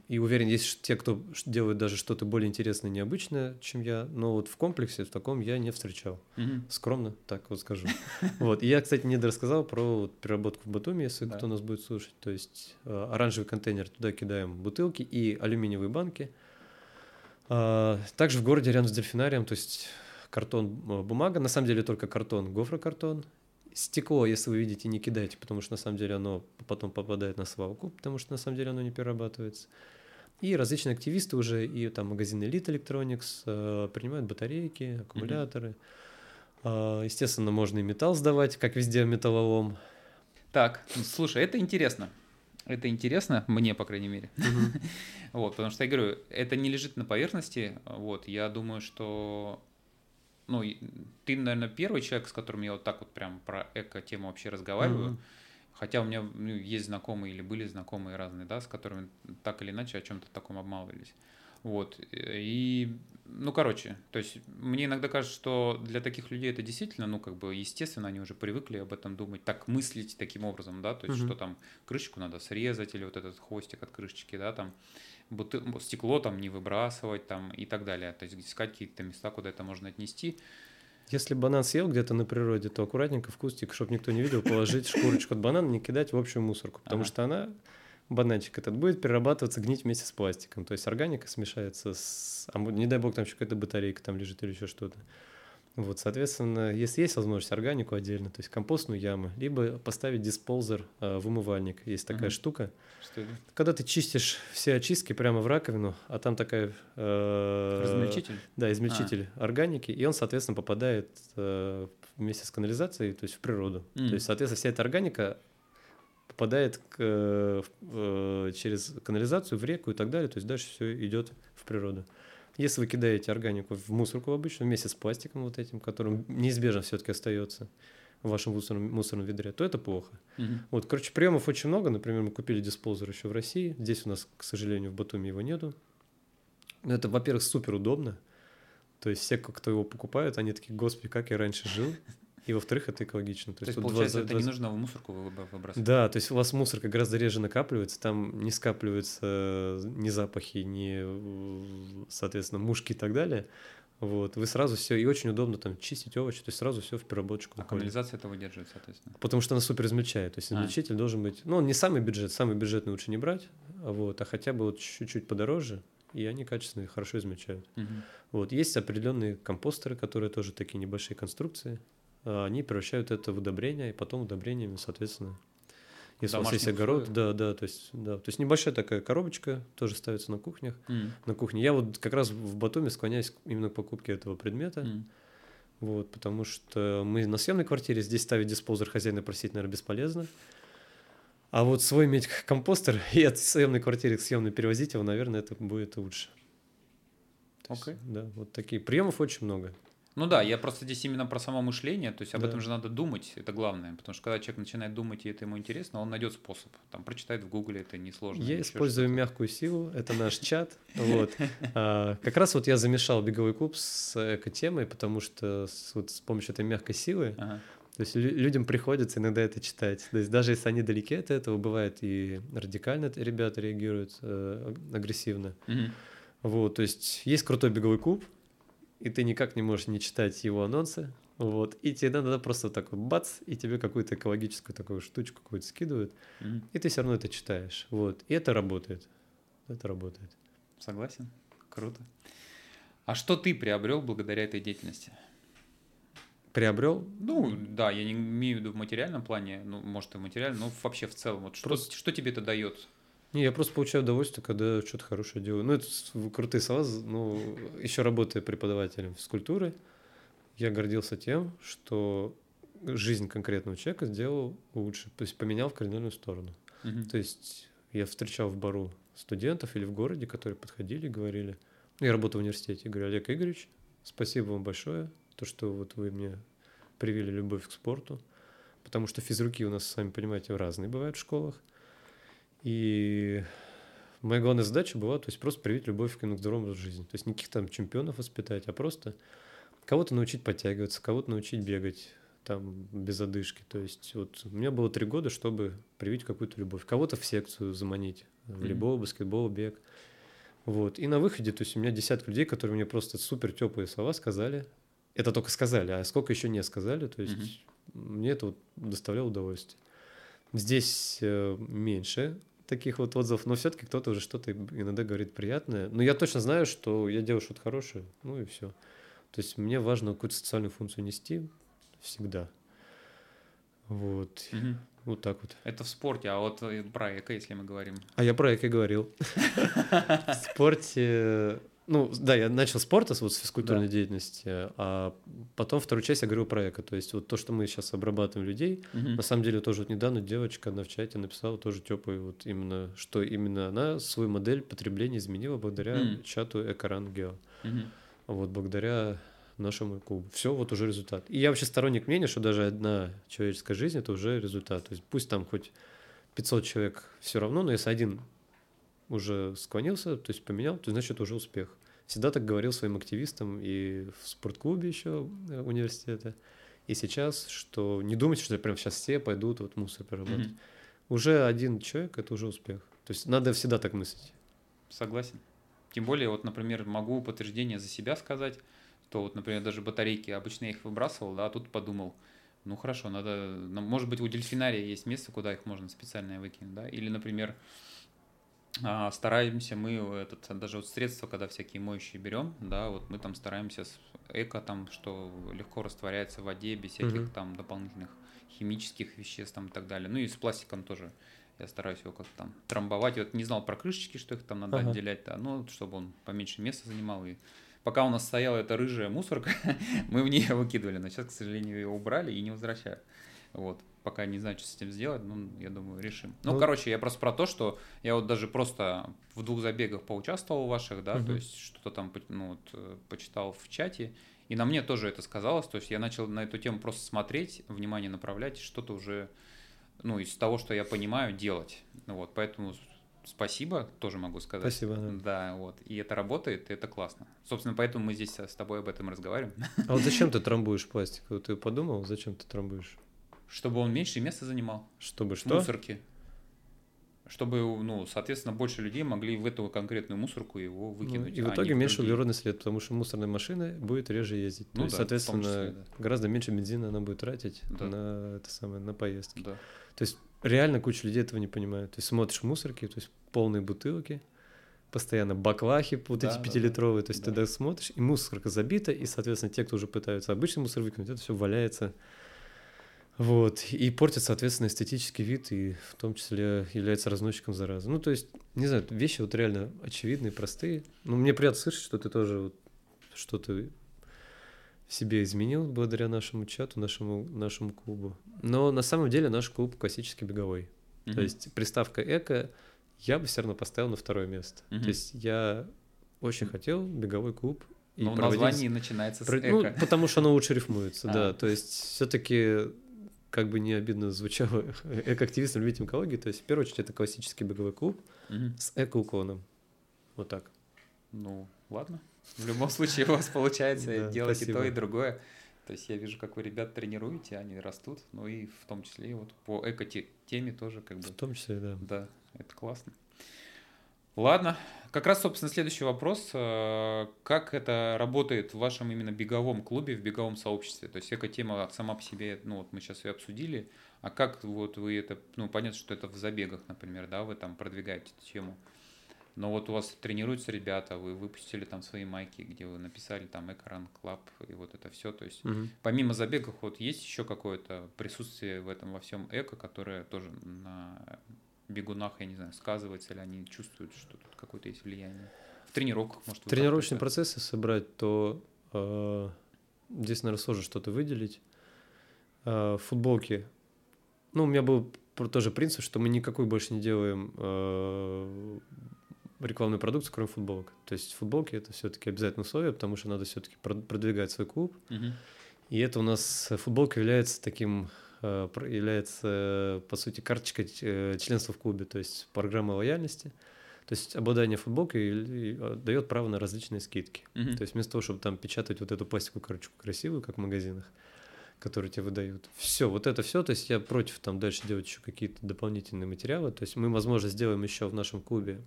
И уверен, есть те, кто делают даже что-то более интересное, необычное, чем я. Но вот в комплексе в таком я не встречал. Mm-hmm. Скромно, так вот скажу. (laughs) Вот. И я, кстати, не про переработку в Батуми, если кто нас будет слушать. То есть э, оранжевый контейнер, туда кидаем бутылки и алюминиевые банки. А, также в городе рядом с дельфинарием, то есть картон, э, бумага, на самом деле только картон, гофрокартон Стекло, если вы видите, не кидайте, потому что на самом деле оно потом попадает на свалку, потому что на самом деле оно не перерабатывается. И различные активисты уже, и там магазин Elite Electronics э, принимают батарейки, аккумуляторы. Mm-hmm. Э, естественно, можно и металл сдавать, как везде металлолом.
Так, слушай, это интересно. Это интересно, мне, по крайней мере. Mm-hmm. (laughs) вот, потому что я говорю, это не лежит на поверхности. Вот, я думаю, что ну, ты, наверное, первый человек, с которым я вот так вот прям про эко-тему вообще разговариваю. Mm-hmm. Хотя у меня ну, есть знакомые или были знакомые разные, да, с которыми так или иначе о чем-то таком обмалывались. Вот. И, ну, короче, то есть мне иногда кажется, что для таких людей это действительно, ну, как бы, естественно, они уже привыкли об этом думать, так мыслить таким образом, да, то есть, mm-hmm. что там крышечку надо срезать или вот этот хвостик от крышечки, да, там, бутыл... стекло там не выбрасывать там и так далее. То есть искать какие-то места, куда это можно отнести.
Если банан съел где-то на природе, то аккуратненько в кустик, чтобы никто не видел, положить шкурочку от банана, не кидать в общую мусорку, потому ага. что она, бананчик этот, будет перерабатываться, гнить вместе с пластиком. То есть органика смешается с... А не дай бог, там еще какая-то батарейка там лежит или еще что-то. Вот, соответственно, если есть возможность органику отдельно, то есть компостную яму, либо поставить дисползер э, в умывальник. Есть такая uh-huh. штука. Что это? Когда ты чистишь все очистки прямо в раковину, а там такая...
Э, измельчитель?
Да, измельчитель а. органики, и он, соответственно, попадает э, вместе с канализацией, то есть в природу. Mm. То есть, соответственно, вся эта органика попадает к, э, через канализацию в реку и так далее, то есть дальше все идет в природу. Если вы кидаете органику в мусорку обычно вместе с пластиком вот этим, которым неизбежно все-таки остается в вашем мусорном, мусорном ведре, то это плохо.
Мгм.
Вот, короче, приемов очень много. Например, мы купили диспозер еще в России. Здесь у нас, к сожалению, в Батуми его нету. Но это, во-первых, супер удобно. То есть все, кто его покупают, они такие, господи, как я раньше жил. И во-вторых, это экологично.
То есть,
вот
получается,
20
это не нужно в мусорку выб- выбрасывать.
Да, то есть у вас мусорка гораздо реже накапливается, там не скапливаются ни запахи, ни, соответственно, мушки и так далее. Вот, вы сразу все, и очень удобно там чистить овощи, то есть сразу все в переработчику.
А
уходит.
канализация это выдерживает, соответственно.
Потому что она супер измельчает. То есть
А.
измельчитель должен быть, ну, он не самый бюджет, самый бюджетный лучше не брать, а вот, а хотя бы вот чуть-чуть подороже, и они качественные, хорошо измельчают.
Мгм.
Вот, есть определенные компостеры, которые тоже такие небольшие конструкции, а, они превращают это в удобрение, и потом удобрениями, соответственно, если у вас есть
домашних
огород,
условиях?
да, да, то есть, да, то есть небольшая такая коробочка тоже ставится на кухнях,
М.
на кухне. Я вот как раз в Батуми склоняюсь именно к покупке этого предмета,
М.
вот, потому что мы на съемной квартире, здесь ставить диспозер хозяина просить, наверное, бесполезно. А вот свой иметь компостер (laughs) и от съемной квартиры к съемной перевозить его, наверное, это будет лучше. Есть,
Окей.
да, вот такие. Приемов очень много.
Ну да, я просто здесь именно про само мышление, то есть об
Да.
этом же надо думать, это главное, потому что когда человек начинает думать, и это ему интересно, он найдет способ, там, прочитает в гугле, это несложно.
Я использую мягкую силу, это наш (laughs) чат. Вот. А, Как раз вот я замешал беговой клуб с эко-темой, потому что с, вот с помощью этой мягкой силы, то есть лю- людям приходится иногда это читать. То есть даже если они далеки от этого, бывает и радикально ребята реагируют э, аг- агрессивно. Вот, то есть есть крутой беговой клуб, и ты никак не можешь не читать его анонсы. Вот, и тебе надо просто так вот бац, и тебе какую-то экологическую такую штучку какую-то скидывают,
Мгм.
и ты все равно это читаешь. Вот, и это работает. Это работает.
Согласен? Круто. А что ты приобрел благодаря этой деятельности?
Приобрел
Ну, да, я не имею в виду в материальном плане, ну, может, и в материальном, но вообще в целом. Вот что,
Просто-
что тебе это дает?
Не, я просто получаю удовольствие, когда что-то хорошее делаю. Ну, это крутые слова. з- Ну, еще работая преподавателем физкультуры, я гордился тем, что жизнь конкретного человека сделал лучше, то есть поменял в кардинальную сторону.
Мгм.
То есть я встречал в бару студентов или в городе, которые подходили и говорили, ну, я работаю в университете, говорю, Олег Игоревич, спасибо вам большое, то, что вот вы мне привили любовь к спорту, потому что физруки у нас, сами понимаете, разные бывают в школах. И моя главная задача была, то есть просто привить любовь к, здоровому жизни. То есть никаких там чемпионов воспитать, а просто кого-то научить подтягиваться, кого-то научить бегать там без одышки. То есть вот у меня было три года, чтобы привить какую-то любовь. Кого-то в секцию заманить, волейбол, баскетбол, бег. Вот. И на выходе, то есть у меня десятки людей, которые мне просто супер теплые слова сказали. Это только сказали, а сколько еще не сказали. То есть мне это вот доставляло удовольствие. Здесь э, меньше таких вот отзывов, но все-таки кто-то уже что-то иногда говорит приятное. Но я точно знаю, что я делаю что-то хорошее, ну и все. То есть мне важно какую-то социальную функцию нести всегда. Вот.
Мгм.
Вот так вот.
Это в спорте, а вот э, про эко, если мы говорим.
А я про эко говорил. (laughs) В спорте... Ну, да, я начал спорта, вот с физкультурной
Да.
деятельности, а потом вторую часть я говорил про эко. То есть вот то, что мы сейчас обрабатываем людей,
Мгм.
на самом деле тоже вот недавно девочка, она в чате написала тоже теплый вот именно, что именно она свою модель потребления изменила благодаря
М.
чату Экоран Гео.
Мгм.
Вот благодаря нашему клубу. Все, вот уже результат. И я вообще сторонник мнения, что даже одна человеческая жизнь это уже результат. То есть пусть там хоть 500 человек все равно, но если один уже склонился, то есть поменял, то значит уже успех. Всегда так говорил своим активистам и в спортклубе еще э, университета, и сейчас, что не думайте, что прям сейчас все пойдут вот мусор перерабатывать.
Мгм.
Уже один человек это уже успех. То есть надо всегда так мыслить.
Согласен. Тем более, вот, например, могу подтверждение за себя сказать, то вот, например, даже батарейки, обычно я их выбрасывал, да, а тут подумал, ну хорошо, надо, ну, может быть, у дельфинария есть место, куда их можно специально выкинуть, да, или, например, а, стараемся мы этот, даже вот средства, когда всякие моющие берем, да, вот мы там стараемся с эко, там, что легко растворяется в воде, без всяких
Мгм.
там дополнительных химических веществ там и так далее. Ну и с пластиком тоже я стараюсь его как-то там трамбовать. Вот не знал про крышечки, что их там надо
Ага.
отделять, да, ну, чтобы он поменьше места занимал. И пока у нас стояла эта рыжая мусорка, (laughs) мы в нее выкидывали, но сейчас, к сожалению, ее убрали и не возвращают. Вот. Пока не знаю, что с этим сделать, ну, я думаю, решим. Ну,
Ну,
короче, я просто про то, что я вот даже просто в двух забегах поучаствовал ваших, да, то
Мгм.
есть что-то там, ну, вот, э, почитал в чате, и на мне тоже это сказалось, то есть я начал на эту тему просто смотреть, внимание направлять, что-то уже, ну, из того, что я понимаю, делать. Вот, поэтому спасибо, тоже могу сказать.
Спасибо, да.
Да, вот. И это работает, и это классно. Собственно, поэтому мы здесь с тобой об этом разговариваем.
А вот зачем (laughs) ты трамбуешь пластик? Вот ты подумал, зачем ты трамбуешь?
Чтобы он меньше места занимал.
Чтобы что?
мусорке. Чтобы, ну, соответственно, больше людей могли в эту конкретную мусорку его
Ну,
выкинуть.
и в
а
итоге
не
меньше
другие.
углеродный след, потому что мусорная машина будет реже ездить.
Ну
То есть,
да, том
соответственно,
числе, да.
гораздо меньше бензина она будет тратить
Да.
на это самое, на поездки.
Да.
То есть реально куча людей этого не понимают. То есть смотришь мусорки, то есть полные бутылки, постоянно баклахи вот
Да,
эти
да,
пятилитровые. То есть
да.
ты тогда смотришь, и мусорка забита, и, соответственно, те, кто уже пытаются обычный мусор выкинуть, это все валяется. Вот. И портит, соответственно, эстетический вид, и в том числе является разносчиком заразы. Ну, то есть, не знаю, вещи вот реально очевидные, простые. Ну, мне приятно слышать, что ты тоже вот что-то в себе изменил благодаря нашему чату, нашему, нашему клубу. Но на самом деле наш клуб классический беговой. То
Мгм.
есть приставка эко я бы все равно поставил на второе место.
Мгм.
То есть я очень хотел беговой клуб. и
Но
проводить-
названии начинается с
про-
эко.
Ну, потому что оно лучше рифмуется,
А.
да. То есть все-таки как бы не обидно звучало (laughs) экоактивистам, любителям экологии, то есть в первую очередь это классический беговой клуб с эко-уклоном. Вот так.
Ну, ладно. В любом случае у вас получается делать и то, и другое. То есть я вижу, как вы ребят тренируете, они растут. Ну и в том числе вот по эко-теме тоже как бы
В том числе, да.
Да, это классно. Ладно, как раз, собственно, следующий вопрос. Э, Как это работает в вашем именно беговом клубе, в беговом сообществе? То есть эта тема сама по себе, ну вот мы сейчас ее обсудили, а как вот вы это, ну понятно, что это в забегах, например, да, вы там продвигаете эту тему. Но вот у вас тренируются ребята, вы выпустили там свои майки, где вы написали там Eco Run Club и вот это все. То есть
Мгм.
Помимо забегов, вот есть еще какое-то присутствие в этом во всем эко, которое тоже на бегунах, я не знаю, сказывается, или они чувствуют, что тут какое-то есть влияние. В тренировках, может, вы
Тренировочные процессы собрать, то э, здесь, наверное, сложно что-то выделить. Э, футболки. Ну, у меня был тоже принцип, что мы никакой больше не делаем э, рекламную продукцию, кроме футболок. То есть футболки это все-таки обязательное условие, потому что надо все-таки продвигать свой клуб.
Мгм.
И это у нас э, футболка является таким, является, э, по сути, карточкой э, членства в клубе, то есть программа лояльности. То есть обладание футболкой дает право на различные скидки.
Мгм.
То есть вместо того, чтобы там печатать вот эту пластиковую карточку красивую, как в магазинах, которые тебе выдают. Все, вот это все. То есть я против там дальше делать еще какие-то дополнительные материалы. То есть мы, возможно, сделаем еще в нашем клубе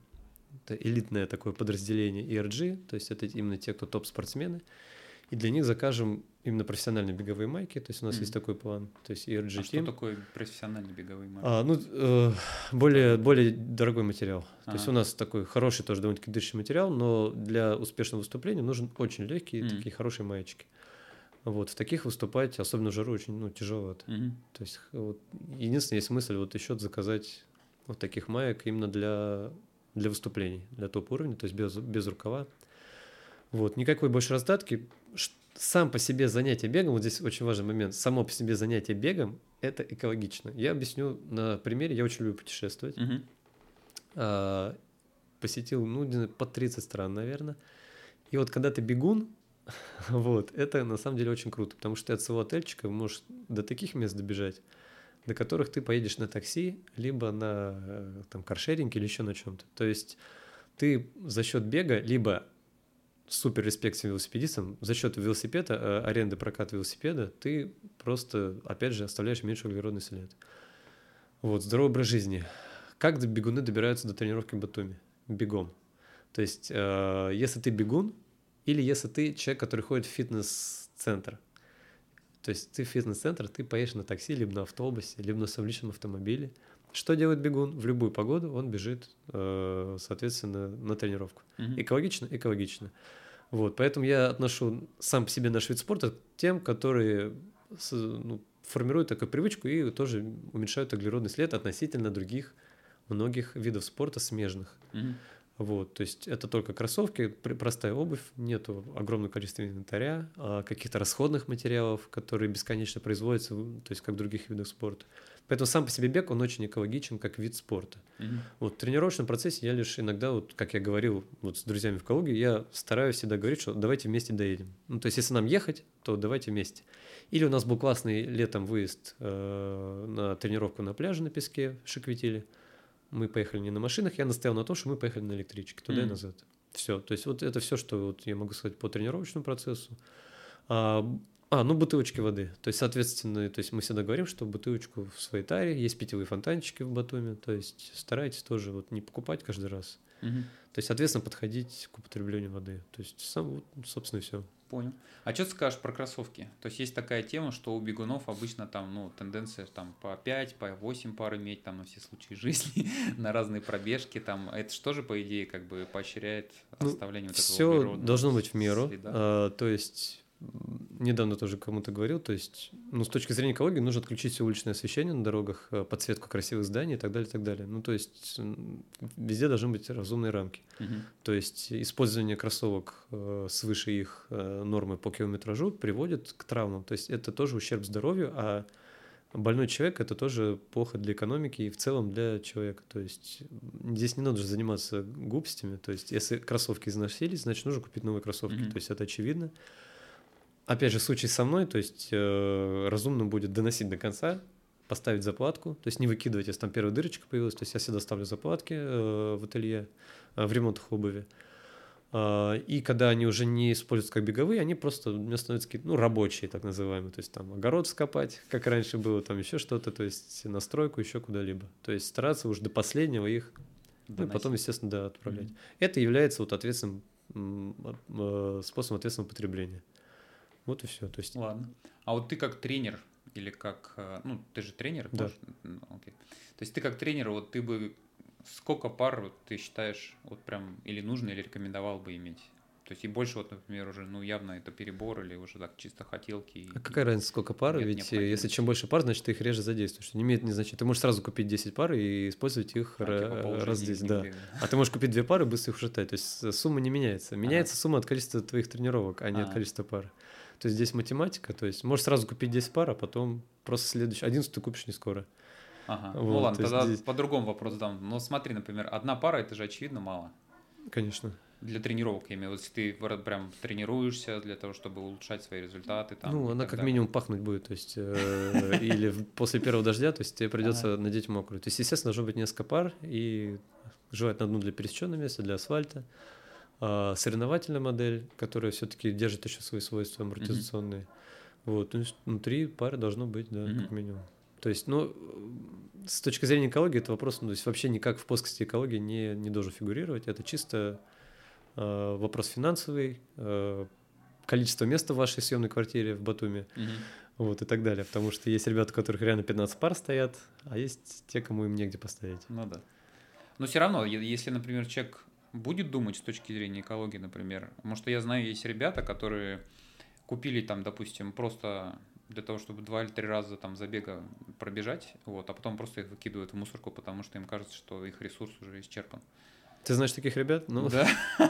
это элитное такое подразделение ERG, то есть это именно те, кто топ-спортсмены. И для них закажем именно профессиональные беговые майки. То есть у нас
Мгм.
есть такой план. То есть ERG
А что
Team.
такое профессиональный беговой майк?
А, ну, э, более, более дорогой материал. То есть у нас такой хороший, тоже довольно-таки дышащий материал, но для успешного выступления нужен очень легкие,
Мгм.
такие хорошие маечки. Вот, в таких выступать, особенно в жару, очень ну, тяжеловато.
Мгм.
То есть вот, единственная есть мысль вот еще заказать вот таких маек именно для, для выступлений, для топ-уровня, то есть без, без рукава. Вот, никакой больше раздатки. Сам по себе занятие бегом, вот здесь очень важный момент, само по себе занятие бегом – это экологично. Я объясню на примере, я очень люблю путешествовать.
Мгм.
А, посетил, ну, по 30 стран, наверное. И вот когда ты бегун, (laughs) вот, это на самом деле очень круто, потому что ты от своего отельчика можешь до таких мест добежать, до которых ты поедешь на такси, либо на э, там каршеринге или еще на чем-то. То есть ты за счет бега, либо супер респект велосипедистам, за счет велосипеда, э, аренды проката велосипеда, ты просто, опять же, оставляешь меньше углеродный след. Вот, здоровый образ жизни. Как бегуны добираются до тренировки в Батуми? Бегом. То есть, э, если ты бегун, или если ты человек, который ходит в фитнес-центр. То есть ты в фитнес-центр, ты поедешь на такси, либо на автобусе, либо на своем личном автомобиле. Что делает бегун? В любую погоду он бежит, э, соответственно, на тренировку.
Мгм.
Экологично? Экологично. Вот, поэтому я отношу сам по себе наш вид спорта к тем, которые ну, формируют такую привычку и тоже уменьшают углеродный след относительно других многих видов спорта смежных.
Мгм.
Вот, то есть это только кроссовки, простая обувь, нету огромного количества инвентаря, а каких-то расходных материалов, которые бесконечно производятся, то есть как в других видах спорта. Поэтому сам по себе бег, он очень экологичен как вид спорта. Mm-hmm. Вот в тренировочном процессе я лишь иногда, вот, как я говорил вот с друзьями в Калуге, я стараюсь всегда говорить, что давайте вместе доедем. Ну, то есть если нам ехать, то давайте вместе. Или у нас был классный летом выезд э, на тренировку на пляже на песке в Шиквитиле – мы поехали не на машинах, я настоял на том, что мы поехали на электричке туда mm. и назад. Все, то есть вот это все, что вот я могу сказать по тренировочному процессу. А, а, ну бутылочки воды. То есть, соответственно, то есть мы всегда говорим, что бутылочку в своей таре, есть питьевые фонтанчики в Батуме, то есть старайтесь тоже вот не покупать каждый раз. Угу. То есть, соответственно, подходить к употреблению воды. То есть, сам, вот, собственно, и все.
Понял. А что ты скажешь про кроссовки? То есть есть такая тема, что у бегунов обычно там, ну, тенденция там по 5, по 8 пар иметь там на все случаи (laughs) жизни, на разные пробежки там. Это что же, по идее, как бы поощряет ну, оставление вот этого
Все должно быть в меру. А, то есть недавно тоже кому-то говорил, то есть, ну, с точки зрения экологии нужно отключить все уличное освещение на дорогах, э, подсветку красивых зданий и так далее, и так далее. Ну, то есть, везде должны быть разумные рамки. Угу. То есть, использование кроссовок э, свыше их э, нормы по километражу приводит к травмам. То есть, это тоже ущерб здоровью, а больной человек это тоже плохо для экономики и в целом для человека. То есть здесь не надо же заниматься глупостями. То есть если кроссовки износились, значит нужно купить новые кроссовки. Mm-hmm. То есть это очевидно опять же, случай со мной, то есть э, разумно будет доносить до конца, поставить заплатку, то есть не выкидывать, если там первая дырочка появилась, то есть я всегда ставлю заплатки э, в ателье, э, в ремонтах обуви. Э, и когда они уже не используются как беговые, они просто у меня становятся какие-то, ну, рабочие, так называемые, то есть там огород скопать, как раньше было, там еще что-то, то есть настройку, еще куда-либо. То есть стараться уже до последнего их, ну, и потом, естественно, да, отправлять. Mm-hmm. Это является вот ответственным э, способом ответственного потребления. Вот и все. То есть...
Ладно. А вот ты как тренер или как, э, ну, ты же тренер,
да.
Ну, окей. То есть ты как тренер, вот ты бы сколько пар вот, ты считаешь вот прям или нужно, или рекомендовал бы иметь? То есть и больше вот, например, уже, ну, явно это перебор или уже так чисто хотелки.
А какая разница, сколько пар? Ведь если чем больше пар, значит, ты их реже задействуешь. Не имеет не значения. Ты можешь сразу купить 10 пар и использовать их а, типа раз 10. Да. А ты можешь купить две пары и быстро их ушатать. То есть сумма не меняется. Меняется ага. сумма от количества твоих тренировок, а не а. от количества пар. То есть здесь математика, то есть можешь сразу купить 10 пар, а потом просто следующий, 11 ты купишь не скоро.
Ага. Ну вот, ну ладно, тогда здесь... по-другому вопрос дам. Но смотри, например, одна пара, это же очевидно мало.
Конечно.
Для тренировок, я имею в виду, если ты прям тренируешься для того, чтобы улучшать свои результаты. Там,
ну, она как далее. минимум пахнуть будет, то есть, э, или после первого дождя, то есть тебе придется надеть мокрую. То есть, естественно, должно быть несколько пар, и желательно одну для пересеченного места, для асфальта, а, соревновательная модель, которая все-таки держит еще свои свойства амортизационные. Mm-hmm. Вот, есть внутри пары должно быть, да, mm-hmm. как минимум. То есть, ну, с точки зрения экологии, это вопрос, ну, то есть вообще никак в плоскости экологии не, не должен фигурировать. Это чисто э, вопрос финансовый, э, количество места в вашей съемной квартире в Батуми, mm-hmm. вот, и так далее. Потому что есть ребята, у которых реально 15 пар стоят, а есть те, кому им негде поставить.
Ну да. Но все равно, если, например, человек будет думать с точки зрения экологии, например. Потому что я знаю, есть ребята, которые купили там, допустим, просто для того, чтобы два или три раза там забега пробежать, вот, а потом просто их выкидывают в мусорку, потому что им кажется, что их ресурс уже исчерпан.
Ты знаешь таких ребят?
Ну, да. (laughs)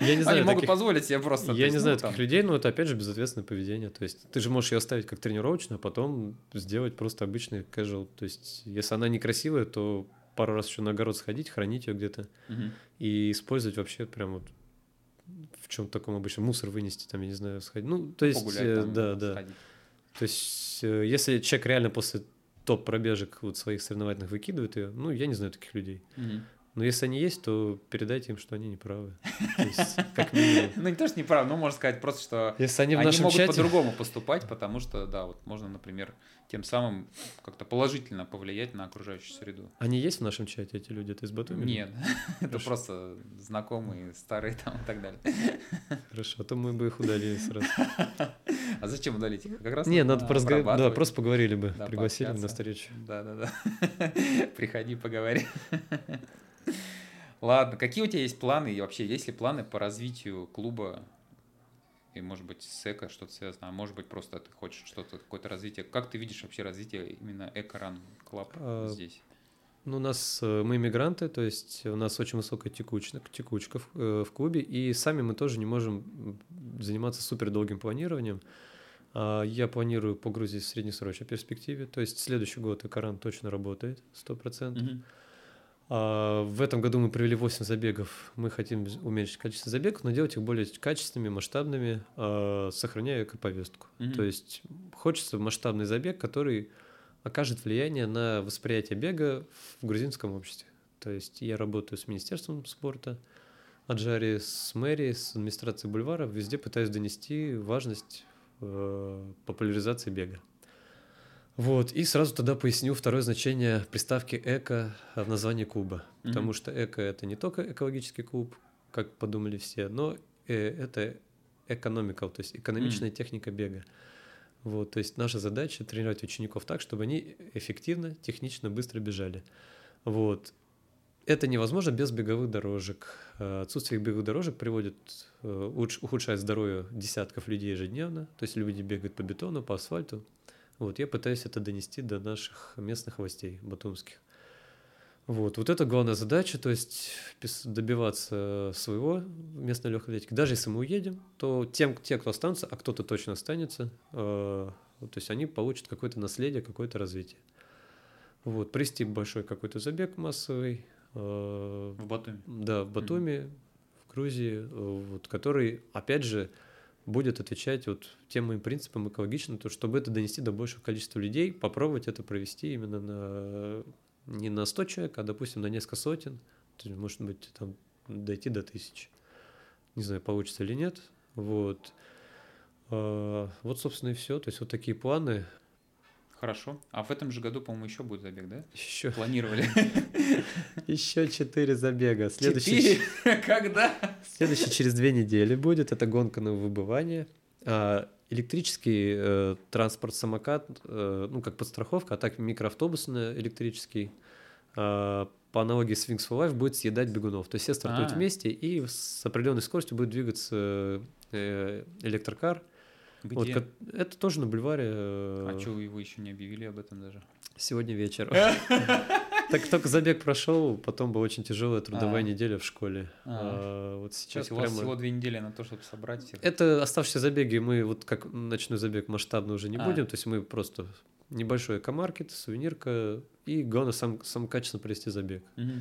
Я не знаю, Они могут позволить себе просто.
Я не знаю ну, таких людей, но это опять же безответственное поведение. То есть ты же можешь ее оставить как тренировочную, а потом сделать просто обычный casual. То есть если она некрасивая, то пару раз еще на огород сходить, хранить ее где-то угу. и использовать вообще прям вот в чем таком обычно мусор вынести, там, я не знаю, сходить. Ну, то есть, Погулять, э, там, да, да. Сходить. То есть, э, если человек реально после топ пробежек вот своих соревновательных выкидывает ее, ну, я не знаю таких людей. Угу. Но если они есть, то передайте им, что они не правы.
как минимум. (laughs) Ну, не то, что не правы, но можно сказать просто, что если они, они могут по-другому поступать, потому что, да, вот можно, например, тем самым как-то положительно повлиять на окружающую среду.
Они есть в нашем чате, эти люди? Это из Батуми?
Нет, (laughs) это просто знакомые, старые там и так далее. (laughs)
Хорошо, а то мы бы их удалили сразу.
А зачем удалить их?
Как раз Не, надо поразговаривать. Да, просто поговорили бы, пригласили бы на встречу.
Да-да-да. Приходи, поговори. Ладно, какие у тебя есть планы и вообще есть ли планы по развитию клуба и, может быть, с эко что-то связано, а может быть, просто ты хочешь что-то, какое-то развитие. Как ты видишь вообще развитие именно Eco Run Club здесь?
Ну, у нас э, мы иммигранты, то есть у нас очень высокая текучка, текучка в, э, в клубе, и сами мы тоже не можем заниматься супер долгим планированием. А, я планирую по Грузии в среднесрочной перспективе, то есть следующий год Eco Run точно работает, 100%. Mm-hmm. А, в этом году мы провели 8 забегов. Мы хотим уменьшить количество забегов, но делать их более качественными, масштабными, а, сохраняя эко-повестку. Mm-hmm. То есть хочется масштабный забег, который окажет влияние на восприятие бега в грузинском обществе. То есть я работаю с Министерством спорта, Аджари, с мэрией, с администрацией бульвара, везде пытаюсь донести важность э, популяризации бега. Вот, и сразу тогда поясню второе значение приставки «эко» в названии клуба. Mm-hmm. Потому что «эко» — это не только экологический клуб, как подумали все, но э, это экономикал, то есть экономичная mm-hmm. техника бега. Вот, то есть наша задача тренировать учеников так, чтобы они эффективно, технично, быстро бежали. Вот. Это невозможно без беговых дорожек. Э, отсутствие беговых дорожек приводит, э, ухудшает здоровье десятков людей ежедневно. То есть люди бегают по бетону, по асфальту. Вот, я пытаюсь это донести до наших местных властей батумских. Вот, вот это главная задача, то есть добиваться своего местной легкой атлетики. Даже если мы уедем, то тем, те, кто останутся, а кто-то точно останется, э, то есть они получат какое-то наследие, какое-то развитие. Вот, привести большой какой-то забег массовый.
Э, в Батуми?
Да, в Батуми, mm-hmm. в Грузии, э, вот, который, опять же, будет отвечать вот тем моим принципам экологично, то чтобы это донести до большего количества людей, попробовать это провести именно на не на 100 человек, а, допустим, на несколько сотен, то есть, может быть, там дойти до тысячи. Не знаю, получится или нет. Вот. А, вот, собственно, и все. То есть вот такие планы.
Хорошо. А в этом же году, по-моему, еще будет забег, да?
Еще.
Планировали. (laughs)
Еще четыре забега.
Следующий... (laughs) Когда?
Следующий через две недели будет. Это гонка на выбывание. А, электрический э, транспорт, самокат, э, ну, как подстраховка, а так микроавтобус электрический, э, по аналогии с Wings for Life будет съедать бегунов. То есть все стартуют А-а-а. вместе, и с определенной скоростью будет двигаться э, электрокар.
Где?
Вот, это тоже на бульваре.
Э, а что его еще не объявили об этом даже?
Сегодня вечером. (laughs) Так только забег прошел, потом была очень тяжелая трудовая а. неделя в школе. А.
А, вот сейчас у вас всего две недели на то, чтобы собрать всех?
Это оставшиеся забеги, мы вот как ночной забег масштабно уже не будем, то есть мы просто небольшой экомаркет, сувенирка и главное сам, сам качественно провести забег. Угу.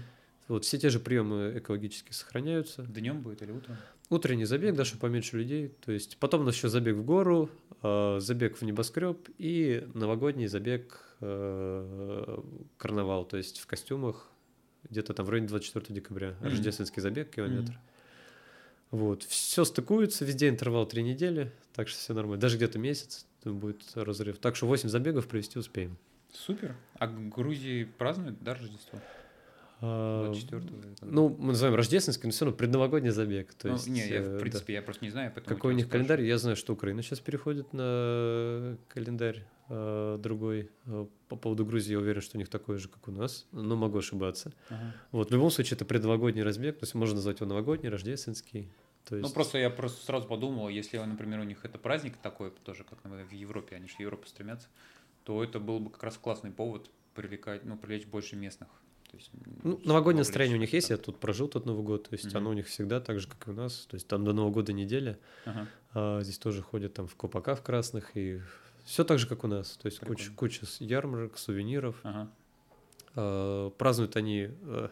Вот все те же приемы экологически сохраняются.
Днем будет или утром?
Утренний забег, да, чтобы поменьше людей. То есть потом у нас еще забег в гору, э, забег в небоскреб и новогодний забег э, карнавал, то есть в костюмах где-то там в районе 24 декабря. Mm-hmm. Рождественский забег, километр. Mm-hmm. Вот. Все стыкуется, везде интервал три недели, так что все нормально. Даже где-то месяц будет разрыв. Так что 8 забегов провести успеем.
Супер. А Грузии празднуют, да, Рождество?
24 Ну, мы называем рождественский, но все равно предновогодний забег. То
ну,
есть,
не, я, в э, принципе, да. я просто не знаю.
Какой у них календарь? Я знаю, что Украина сейчас переходит на календарь э, другой. Э, по поводу Грузии я уверен, что у них такой же, как у нас, но могу ошибаться. Ага. Вот, в любом случае, это предновогодний разбег, то есть можно назвать его новогодний, рождественский. То
ну, есть... Ну, просто я просто сразу подумал, если, например, у них это праздник такой, тоже как в Европе, они же в Европу стремятся, то это был бы как раз классный повод привлекать, ну, привлечь больше местных
то есть, ну, новогоднее настроение у них есть, я тут прожил тот Новый год, то есть mm-hmm. оно у них всегда так же, как и у нас, то есть там до Нового года неделя, uh-huh. а здесь тоже ходят там в копаках красных и все так же, как у нас, то есть куча, куча ярмарок, сувениров, uh-huh. а, празднуют они, а,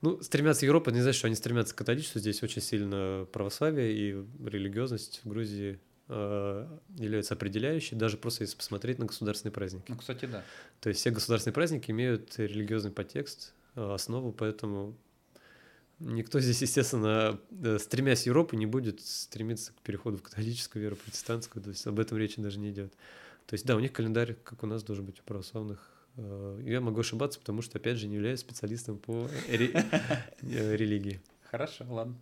ну, стремятся Европа, не знаю, что они стремятся к католичеству, здесь очень сильно православие и религиозность в Грузии являются определяющей, даже просто если посмотреть на государственные праздники.
Ну, кстати, да.
То есть все государственные праздники имеют религиозный подтекст, а, основу, поэтому никто здесь, естественно, э, стремясь в Европу, не будет стремиться к переходу в католическую веру, протестантскую, то есть об этом речи даже не идет. То есть, да, у них календарь, как у нас, должен быть у православных. Я могу ошибаться, потому что, опять же, не являюсь специалистом по (laughs) э, религии.
Хорошо, ладно.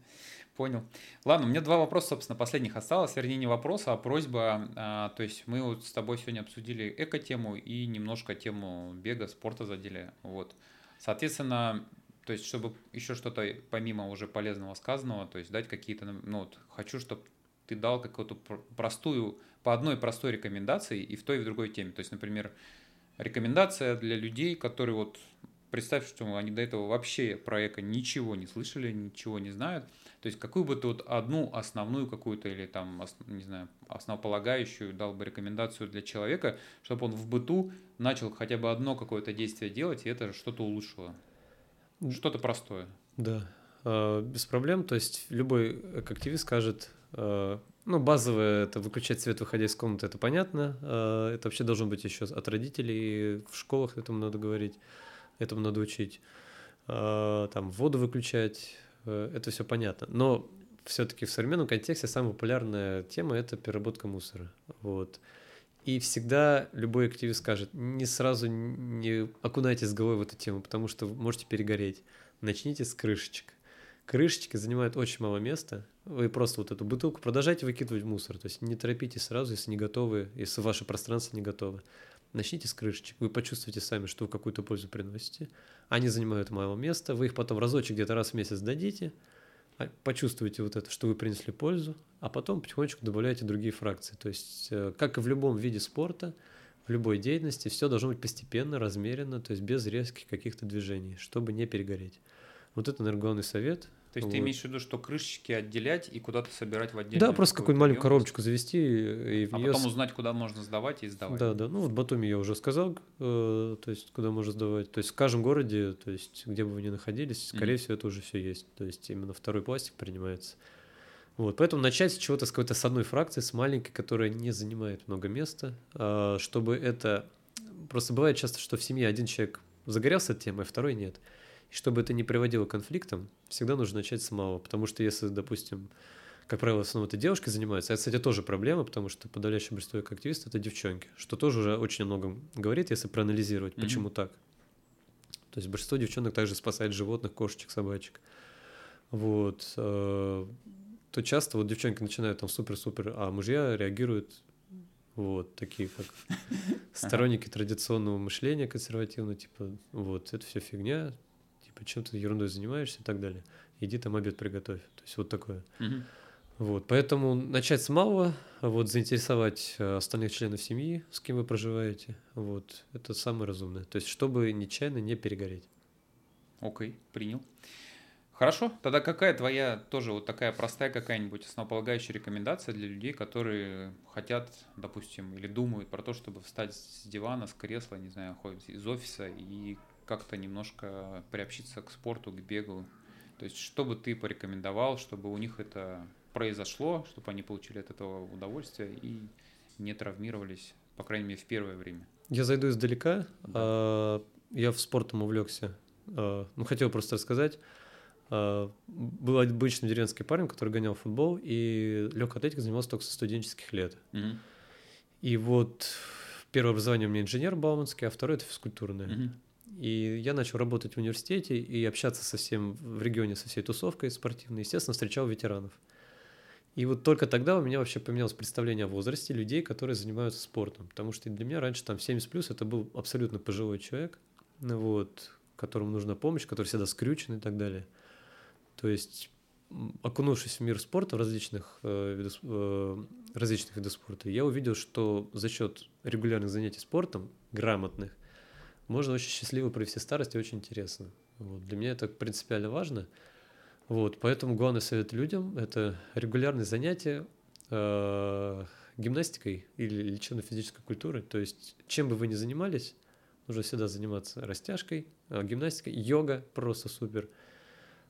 Понял. Ладно, у меня два вопроса, собственно, последних осталось. Вернее, не вопроса, а просьба. А, то есть мы вот с тобой сегодня обсудили эко-тему и немножко тему бега, спорта задели. Вот. Соответственно, то есть, чтобы еще что-то помимо уже полезного сказанного, то есть дать какие-то, ну вот, хочу, чтобы ты дал какую-то простую, по одной простой рекомендации и в той, и в другой теме. То есть, например, рекомендация для людей, которые вот представь, что они до этого вообще про эко ничего не слышали, ничего не знают. То есть какую бы ты вот одну основную какую-то или там, не знаю, основополагающую дал бы рекомендацию для человека, чтобы он в быту начал хотя бы одно какое-то действие делать, и это что-то улучшило. Что-то простое.
Да, а, без проблем. То есть любой активист скажет, а, ну, базовое это выключать свет, выходя из комнаты, это понятно. А, это вообще должно быть еще от родителей, в школах этому надо говорить, этому надо учить. Там воду выключать, э, это все понятно. Но все-таки в современном контексте самая популярная тема это переработка мусора. Вот. И всегда любой активист скажет, не сразу не окунайтесь с головой в эту тему, потому что можете перегореть. Начните с крышечек. Крышечки занимают очень мало места. Вы просто вот эту бутылку продолжайте выкидывать в мусор. То есть не торопитесь сразу, если не готовы, если ваше пространство не готово. Начните с крышечек. Вы почувствуете сами, что вы какую-то пользу приносите. Они занимают мало места. Вы их потом разочек где-то раз в месяц дадите. А, почувствуете вот это, что вы принесли пользу. А потом потихонечку добавляете другие фракции. То есть, э, как и в любом виде спорта, в любой деятельности, все должно быть постепенно, размеренно, то есть без резких каких-то движений, чтобы не перегореть. Вот это, наверное, главный совет.
То есть вот. ты имеешь в виду, что крышечки отделять и куда-то собирать в отдельную
Да, просто какую-нибудь маленькую коробочку завести
и в а нее... потом узнать, куда можно сдавать и сдавать.
Да, да. Ну вот Батуми я уже сказал, э, то есть куда можно сдавать. То есть в каждом городе, то есть где бы вы ни находились, скорее mm-hmm. всего это уже все есть. То есть именно второй пластик принимается. Вот, поэтому начать с чего-то, с какой-то с одной фракции, с маленькой, которая не занимает много места, э, чтобы это... Просто бывает часто, что в семье один человек загорелся этой темой, а второй нет. И чтобы это не приводило к конфликтам, всегда нужно начать с малого. Потому что если, допустим, как правило, в основном это девушки занимаются, это, кстати, тоже проблема, потому что подавляющее большинство активистов – это девчонки, что тоже уже очень много говорит, если проанализировать, mm-hmm. почему так. То есть большинство девчонок также спасает животных, кошечек, собачек. Вот. Э, то часто вот девчонки начинают там супер-супер, а мужья реагируют вот, такие как (laughs) сторонники традиционного мышления консервативного, типа, вот, это все фигня, чем ты ерундой занимаешься и так далее. Иди там обед приготовь. То есть вот такое.
Угу.
Вот, поэтому начать с малого, вот заинтересовать э, остальных членов семьи, с кем вы проживаете, вот, это самое разумное. То есть, чтобы нечаянно не перегореть.
Окей, okay, принял. Хорошо, тогда какая твоя тоже вот такая простая какая-нибудь основополагающая рекомендация для людей, которые хотят, допустим, или думают про то, чтобы встать с дивана, с кресла, не знаю, ходить из офиса и как-то немножко приобщиться к спорту, к бегу. То есть, что бы ты порекомендовал, чтобы у них это произошло, чтобы они получили от этого удовольствие и не травмировались, по крайней мере, в первое время?
Я зайду издалека. Да. Я в спортом увлекся. А, ну, хотел просто рассказать. А, был обычный деревенский парень, который гонял футбол, и легкой атлетикой занимался только со студенческих лет.
Угу.
И вот первое образование у меня инженер Бауманский, а второе это физкультурное.
Угу.
И я начал работать в университете и общаться со всем в регионе, со всей тусовкой спортивной. Естественно, встречал ветеранов. И вот только тогда у меня вообще поменялось представление о возрасте людей, которые занимаются спортом. Потому что для меня раньше там 70 плюс это был абсолютно пожилой человек, вот, которому нужна помощь, который всегда скрючен и так далее. То есть, окунувшись в мир спорта, различных, э, видов, э, различных видов спорта, я увидел, что за счет регулярных занятий спортом, грамотных, можно очень счастливо провести старость и очень интересно. Вот. Для меня это принципиально важно. Вот. Поэтому главный совет людям – это регулярные занятия э, гимнастикой или лечебно-физической культурой. То есть чем бы вы ни занимались, нужно всегда заниматься растяжкой, э, гимнастикой, йога – просто супер.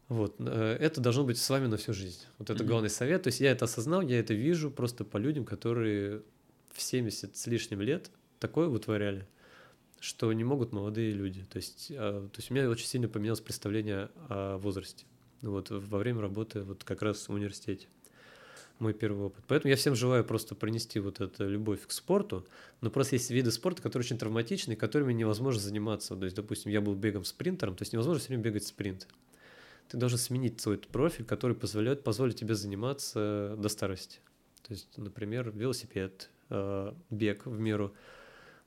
Вот. Э, это должно быть с вами на всю жизнь. Вот это mm-hmm. главный совет. То есть я это осознал, я это вижу просто по людям, которые в 70 с лишним лет такое вытворяли что не могут молодые люди. То есть, а, то есть у меня очень сильно поменялось представление о возрасте. Вот во время работы вот как раз в университете. Мой первый опыт. Поэтому я всем желаю просто принести вот эту любовь к спорту. Но просто есть виды спорта, которые очень травматичны, которыми невозможно заниматься. То есть, допустим, я был бегом спринтером, то есть невозможно все время бегать спринт. Ты должен сменить свой профиль, который позволяет, позволит тебе заниматься до старости. То есть, например, велосипед, а, бег в меру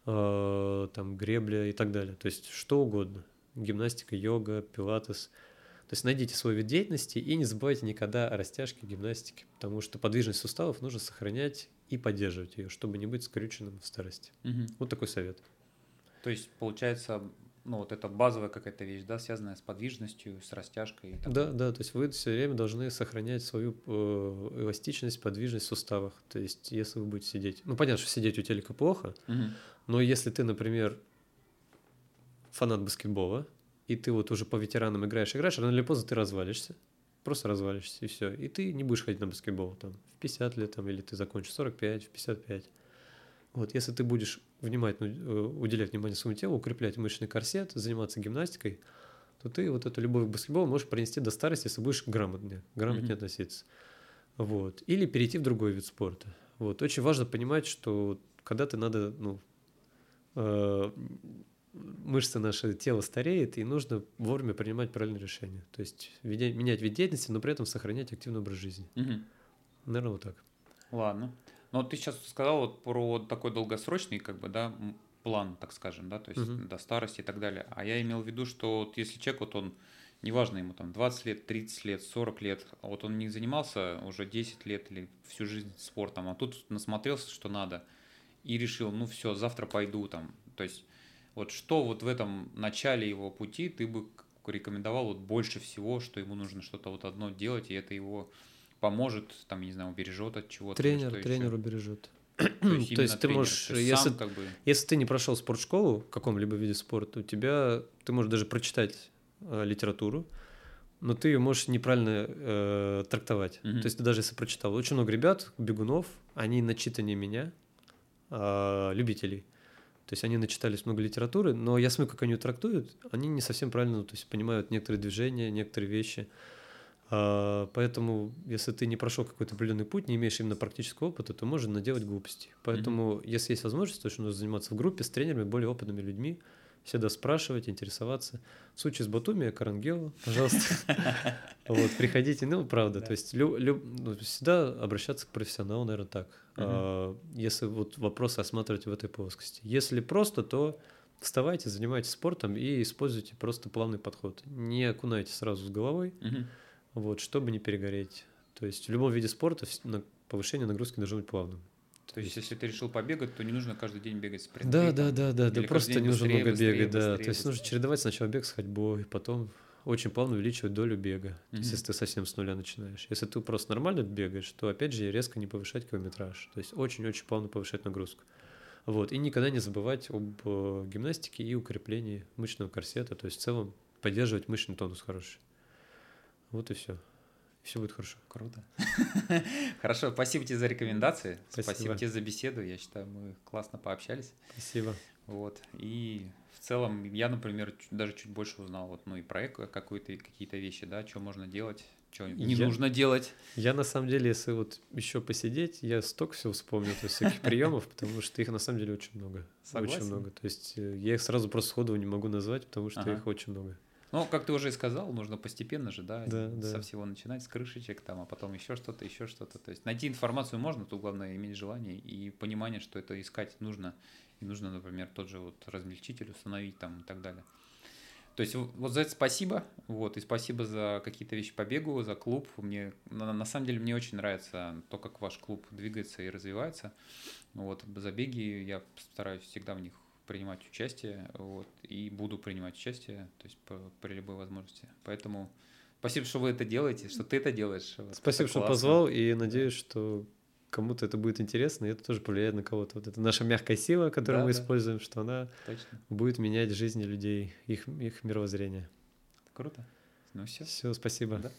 э, там гребля и так далее. То есть что угодно. Гимнастика, йога, пилатес. То есть найдите свой вид деятельности и не забывайте никогда о растяжке, гимнастике, потому что подвижность суставов нужно сохранять и поддерживать ее, чтобы не быть скрюченным в старости.
Угу.
Вот такой совет.
То есть, получается, ну, вот это базовая какая-то вещь, да, связанная с подвижностью, с растяжкой.
Там. Да, да, то есть вы все время должны сохранять свою э, эластичность, подвижность в суставах. То есть если вы будете сидеть, ну, понятно, что сидеть у телека плохо, угу. но если ты, например, фанат баскетбола, и ты вот уже по ветеранам играешь, играешь, рано или поздно ты развалишься, просто развалишься, и все. И ты не будешь ходить на баскетбол там в 50 лет, там, или ты закончишь 45, в 55. Вот, если ты будешь внимательно э, уделять внимание своему телу, укреплять мышечный корсет, заниматься гимнастикой, то ты вот эту любовь к баскетболу можешь пронести до старости, если будешь грамотнее, грамотнее mm-hmm. относиться. Вот. Или перейти в другой вид спорта. Вот. Очень важно понимать, что когда ты надо, ну, э, мышцы наше тело стареет, и нужно вовремя принимать правильные решения. То есть менять вид деятельности, но при этом сохранять активный образ жизни. Угу. Наверное, вот так.
Ладно. Но ну, вот ты сейчас сказал вот про такой долгосрочный, как бы, да, план, так скажем, да, то есть угу. до старости и так далее. А я имел в виду, что вот если человек, вот он, неважно ему там 20 лет, 30 лет, 40 лет, а вот он не занимался уже 10 лет или всю жизнь спортом, а тут насмотрелся, что надо, и решил, ну все, завтра пойду там. То есть вот что вот в этом начале его пути ты бы рекомендовал вот больше всего, что ему нужно что-то вот одно делать, и это его поможет, там, не знаю, убережет от чего-то.
Тренер, тренер убережет. (clears throat) То есть, То есть ты можешь, если, сам, как бы... если ты не прошел спортшколу в каком-либо виде спорта, у тебя, ты можешь даже прочитать э, литературу, но ты ее можешь неправильно э, трактовать. Mm-hmm. То есть ты даже если прочитал, очень много ребят, бегунов, они начитаннее меня, э, любителей. То есть они начитались много литературы, но я смотрю, как они ее трактуют, они не совсем правильно то есть, понимают некоторые движения, некоторые вещи. А, поэтому, если ты не прошел какой-то определенный путь, не имеешь именно практического опыта, то можно наделать глупости. Поэтому, mm-hmm. если есть возможность, то нужно заниматься в группе с тренерами, более опытными людьми, всегда спрашивать, интересоваться. В случае с Батуми, Карангелу, пожалуйста, (laughs) вот, приходите, ну, правда, то есть ну, всегда обращаться к профессионалу, наверное, так, а, если вот вопросы осматривать в этой плоскости. Если просто, то вставайте, занимайтесь спортом и используйте просто плавный подход. Не окунайте сразу с головой, вот, чтобы не перегореть. То есть в любом виде спорта повышение нагрузки должно быть плавным.
То есть, если ты решил побегать, то не нужно каждый день бегать спринт.
Да, да, да, да, да, просто не нужно много бегать, да. То есть нужно чередовать сначала бег с ходьбой, потом очень плавно увеличивать долю бега. Mm-hmm. То есть, если ты совсем с нуля начинаешь. Если ты просто нормально бегаешь, то опять же резко не повышать километраж. То есть очень-очень плавно повышать нагрузку. Вот. И никогда не забывать об э, гимнастике и укреплении мышечного корсета. То есть в целом поддерживать мышечный тонус хороший. Вот и все. Все будет хорошо.
Круто. (laughs) Хорошо, спасибо тебе за рекомендации. Спасибо. спасибо тебе за беседу. Я считаю, мы классно пообщались.
Спасибо.
Вот. И в целом я, например, даже чуть больше узнал вот, ну и про какой-то какие-то вещи, да, что можно делать, что не я, нужно делать.
Я на самом деле, если вот еще посидеть, я столько всего вспомню, то есть всяких (laughs) приемов, потому что их на самом деле очень много. Согласен. Очень много. То есть э, я их сразу просто сходу не могу назвать, потому что ага. их очень много.
Ну, как ты уже и сказал, нужно постепенно же, да,
да,
со
да.
всего начинать, с крышечек там, а потом еще что-то, еще что-то. То есть найти информацию можно, тут главное иметь желание и понимание, что это искать нужно. И нужно, например, тот же вот размельчитель установить там и так далее. То есть вот за это спасибо, вот, и спасибо за какие-то вещи по бегу, за клуб. Мне, на, на самом деле, мне очень нравится то, как ваш клуб двигается и развивается. Вот, за беги я стараюсь всегда в них принимать участие, вот, и буду принимать участие, то есть по, при любой возможности. Поэтому спасибо, что вы это делаете, что ты это делаешь.
Спасибо, что позвал, и надеюсь, что кому-то это будет интересно, и это тоже повлияет на кого-то. Вот это наша мягкая сила, которую да, мы да. используем, что она Точно. будет менять жизни людей, их, их мировоззрение.
Круто. Ну все.
Все, спасибо. Да.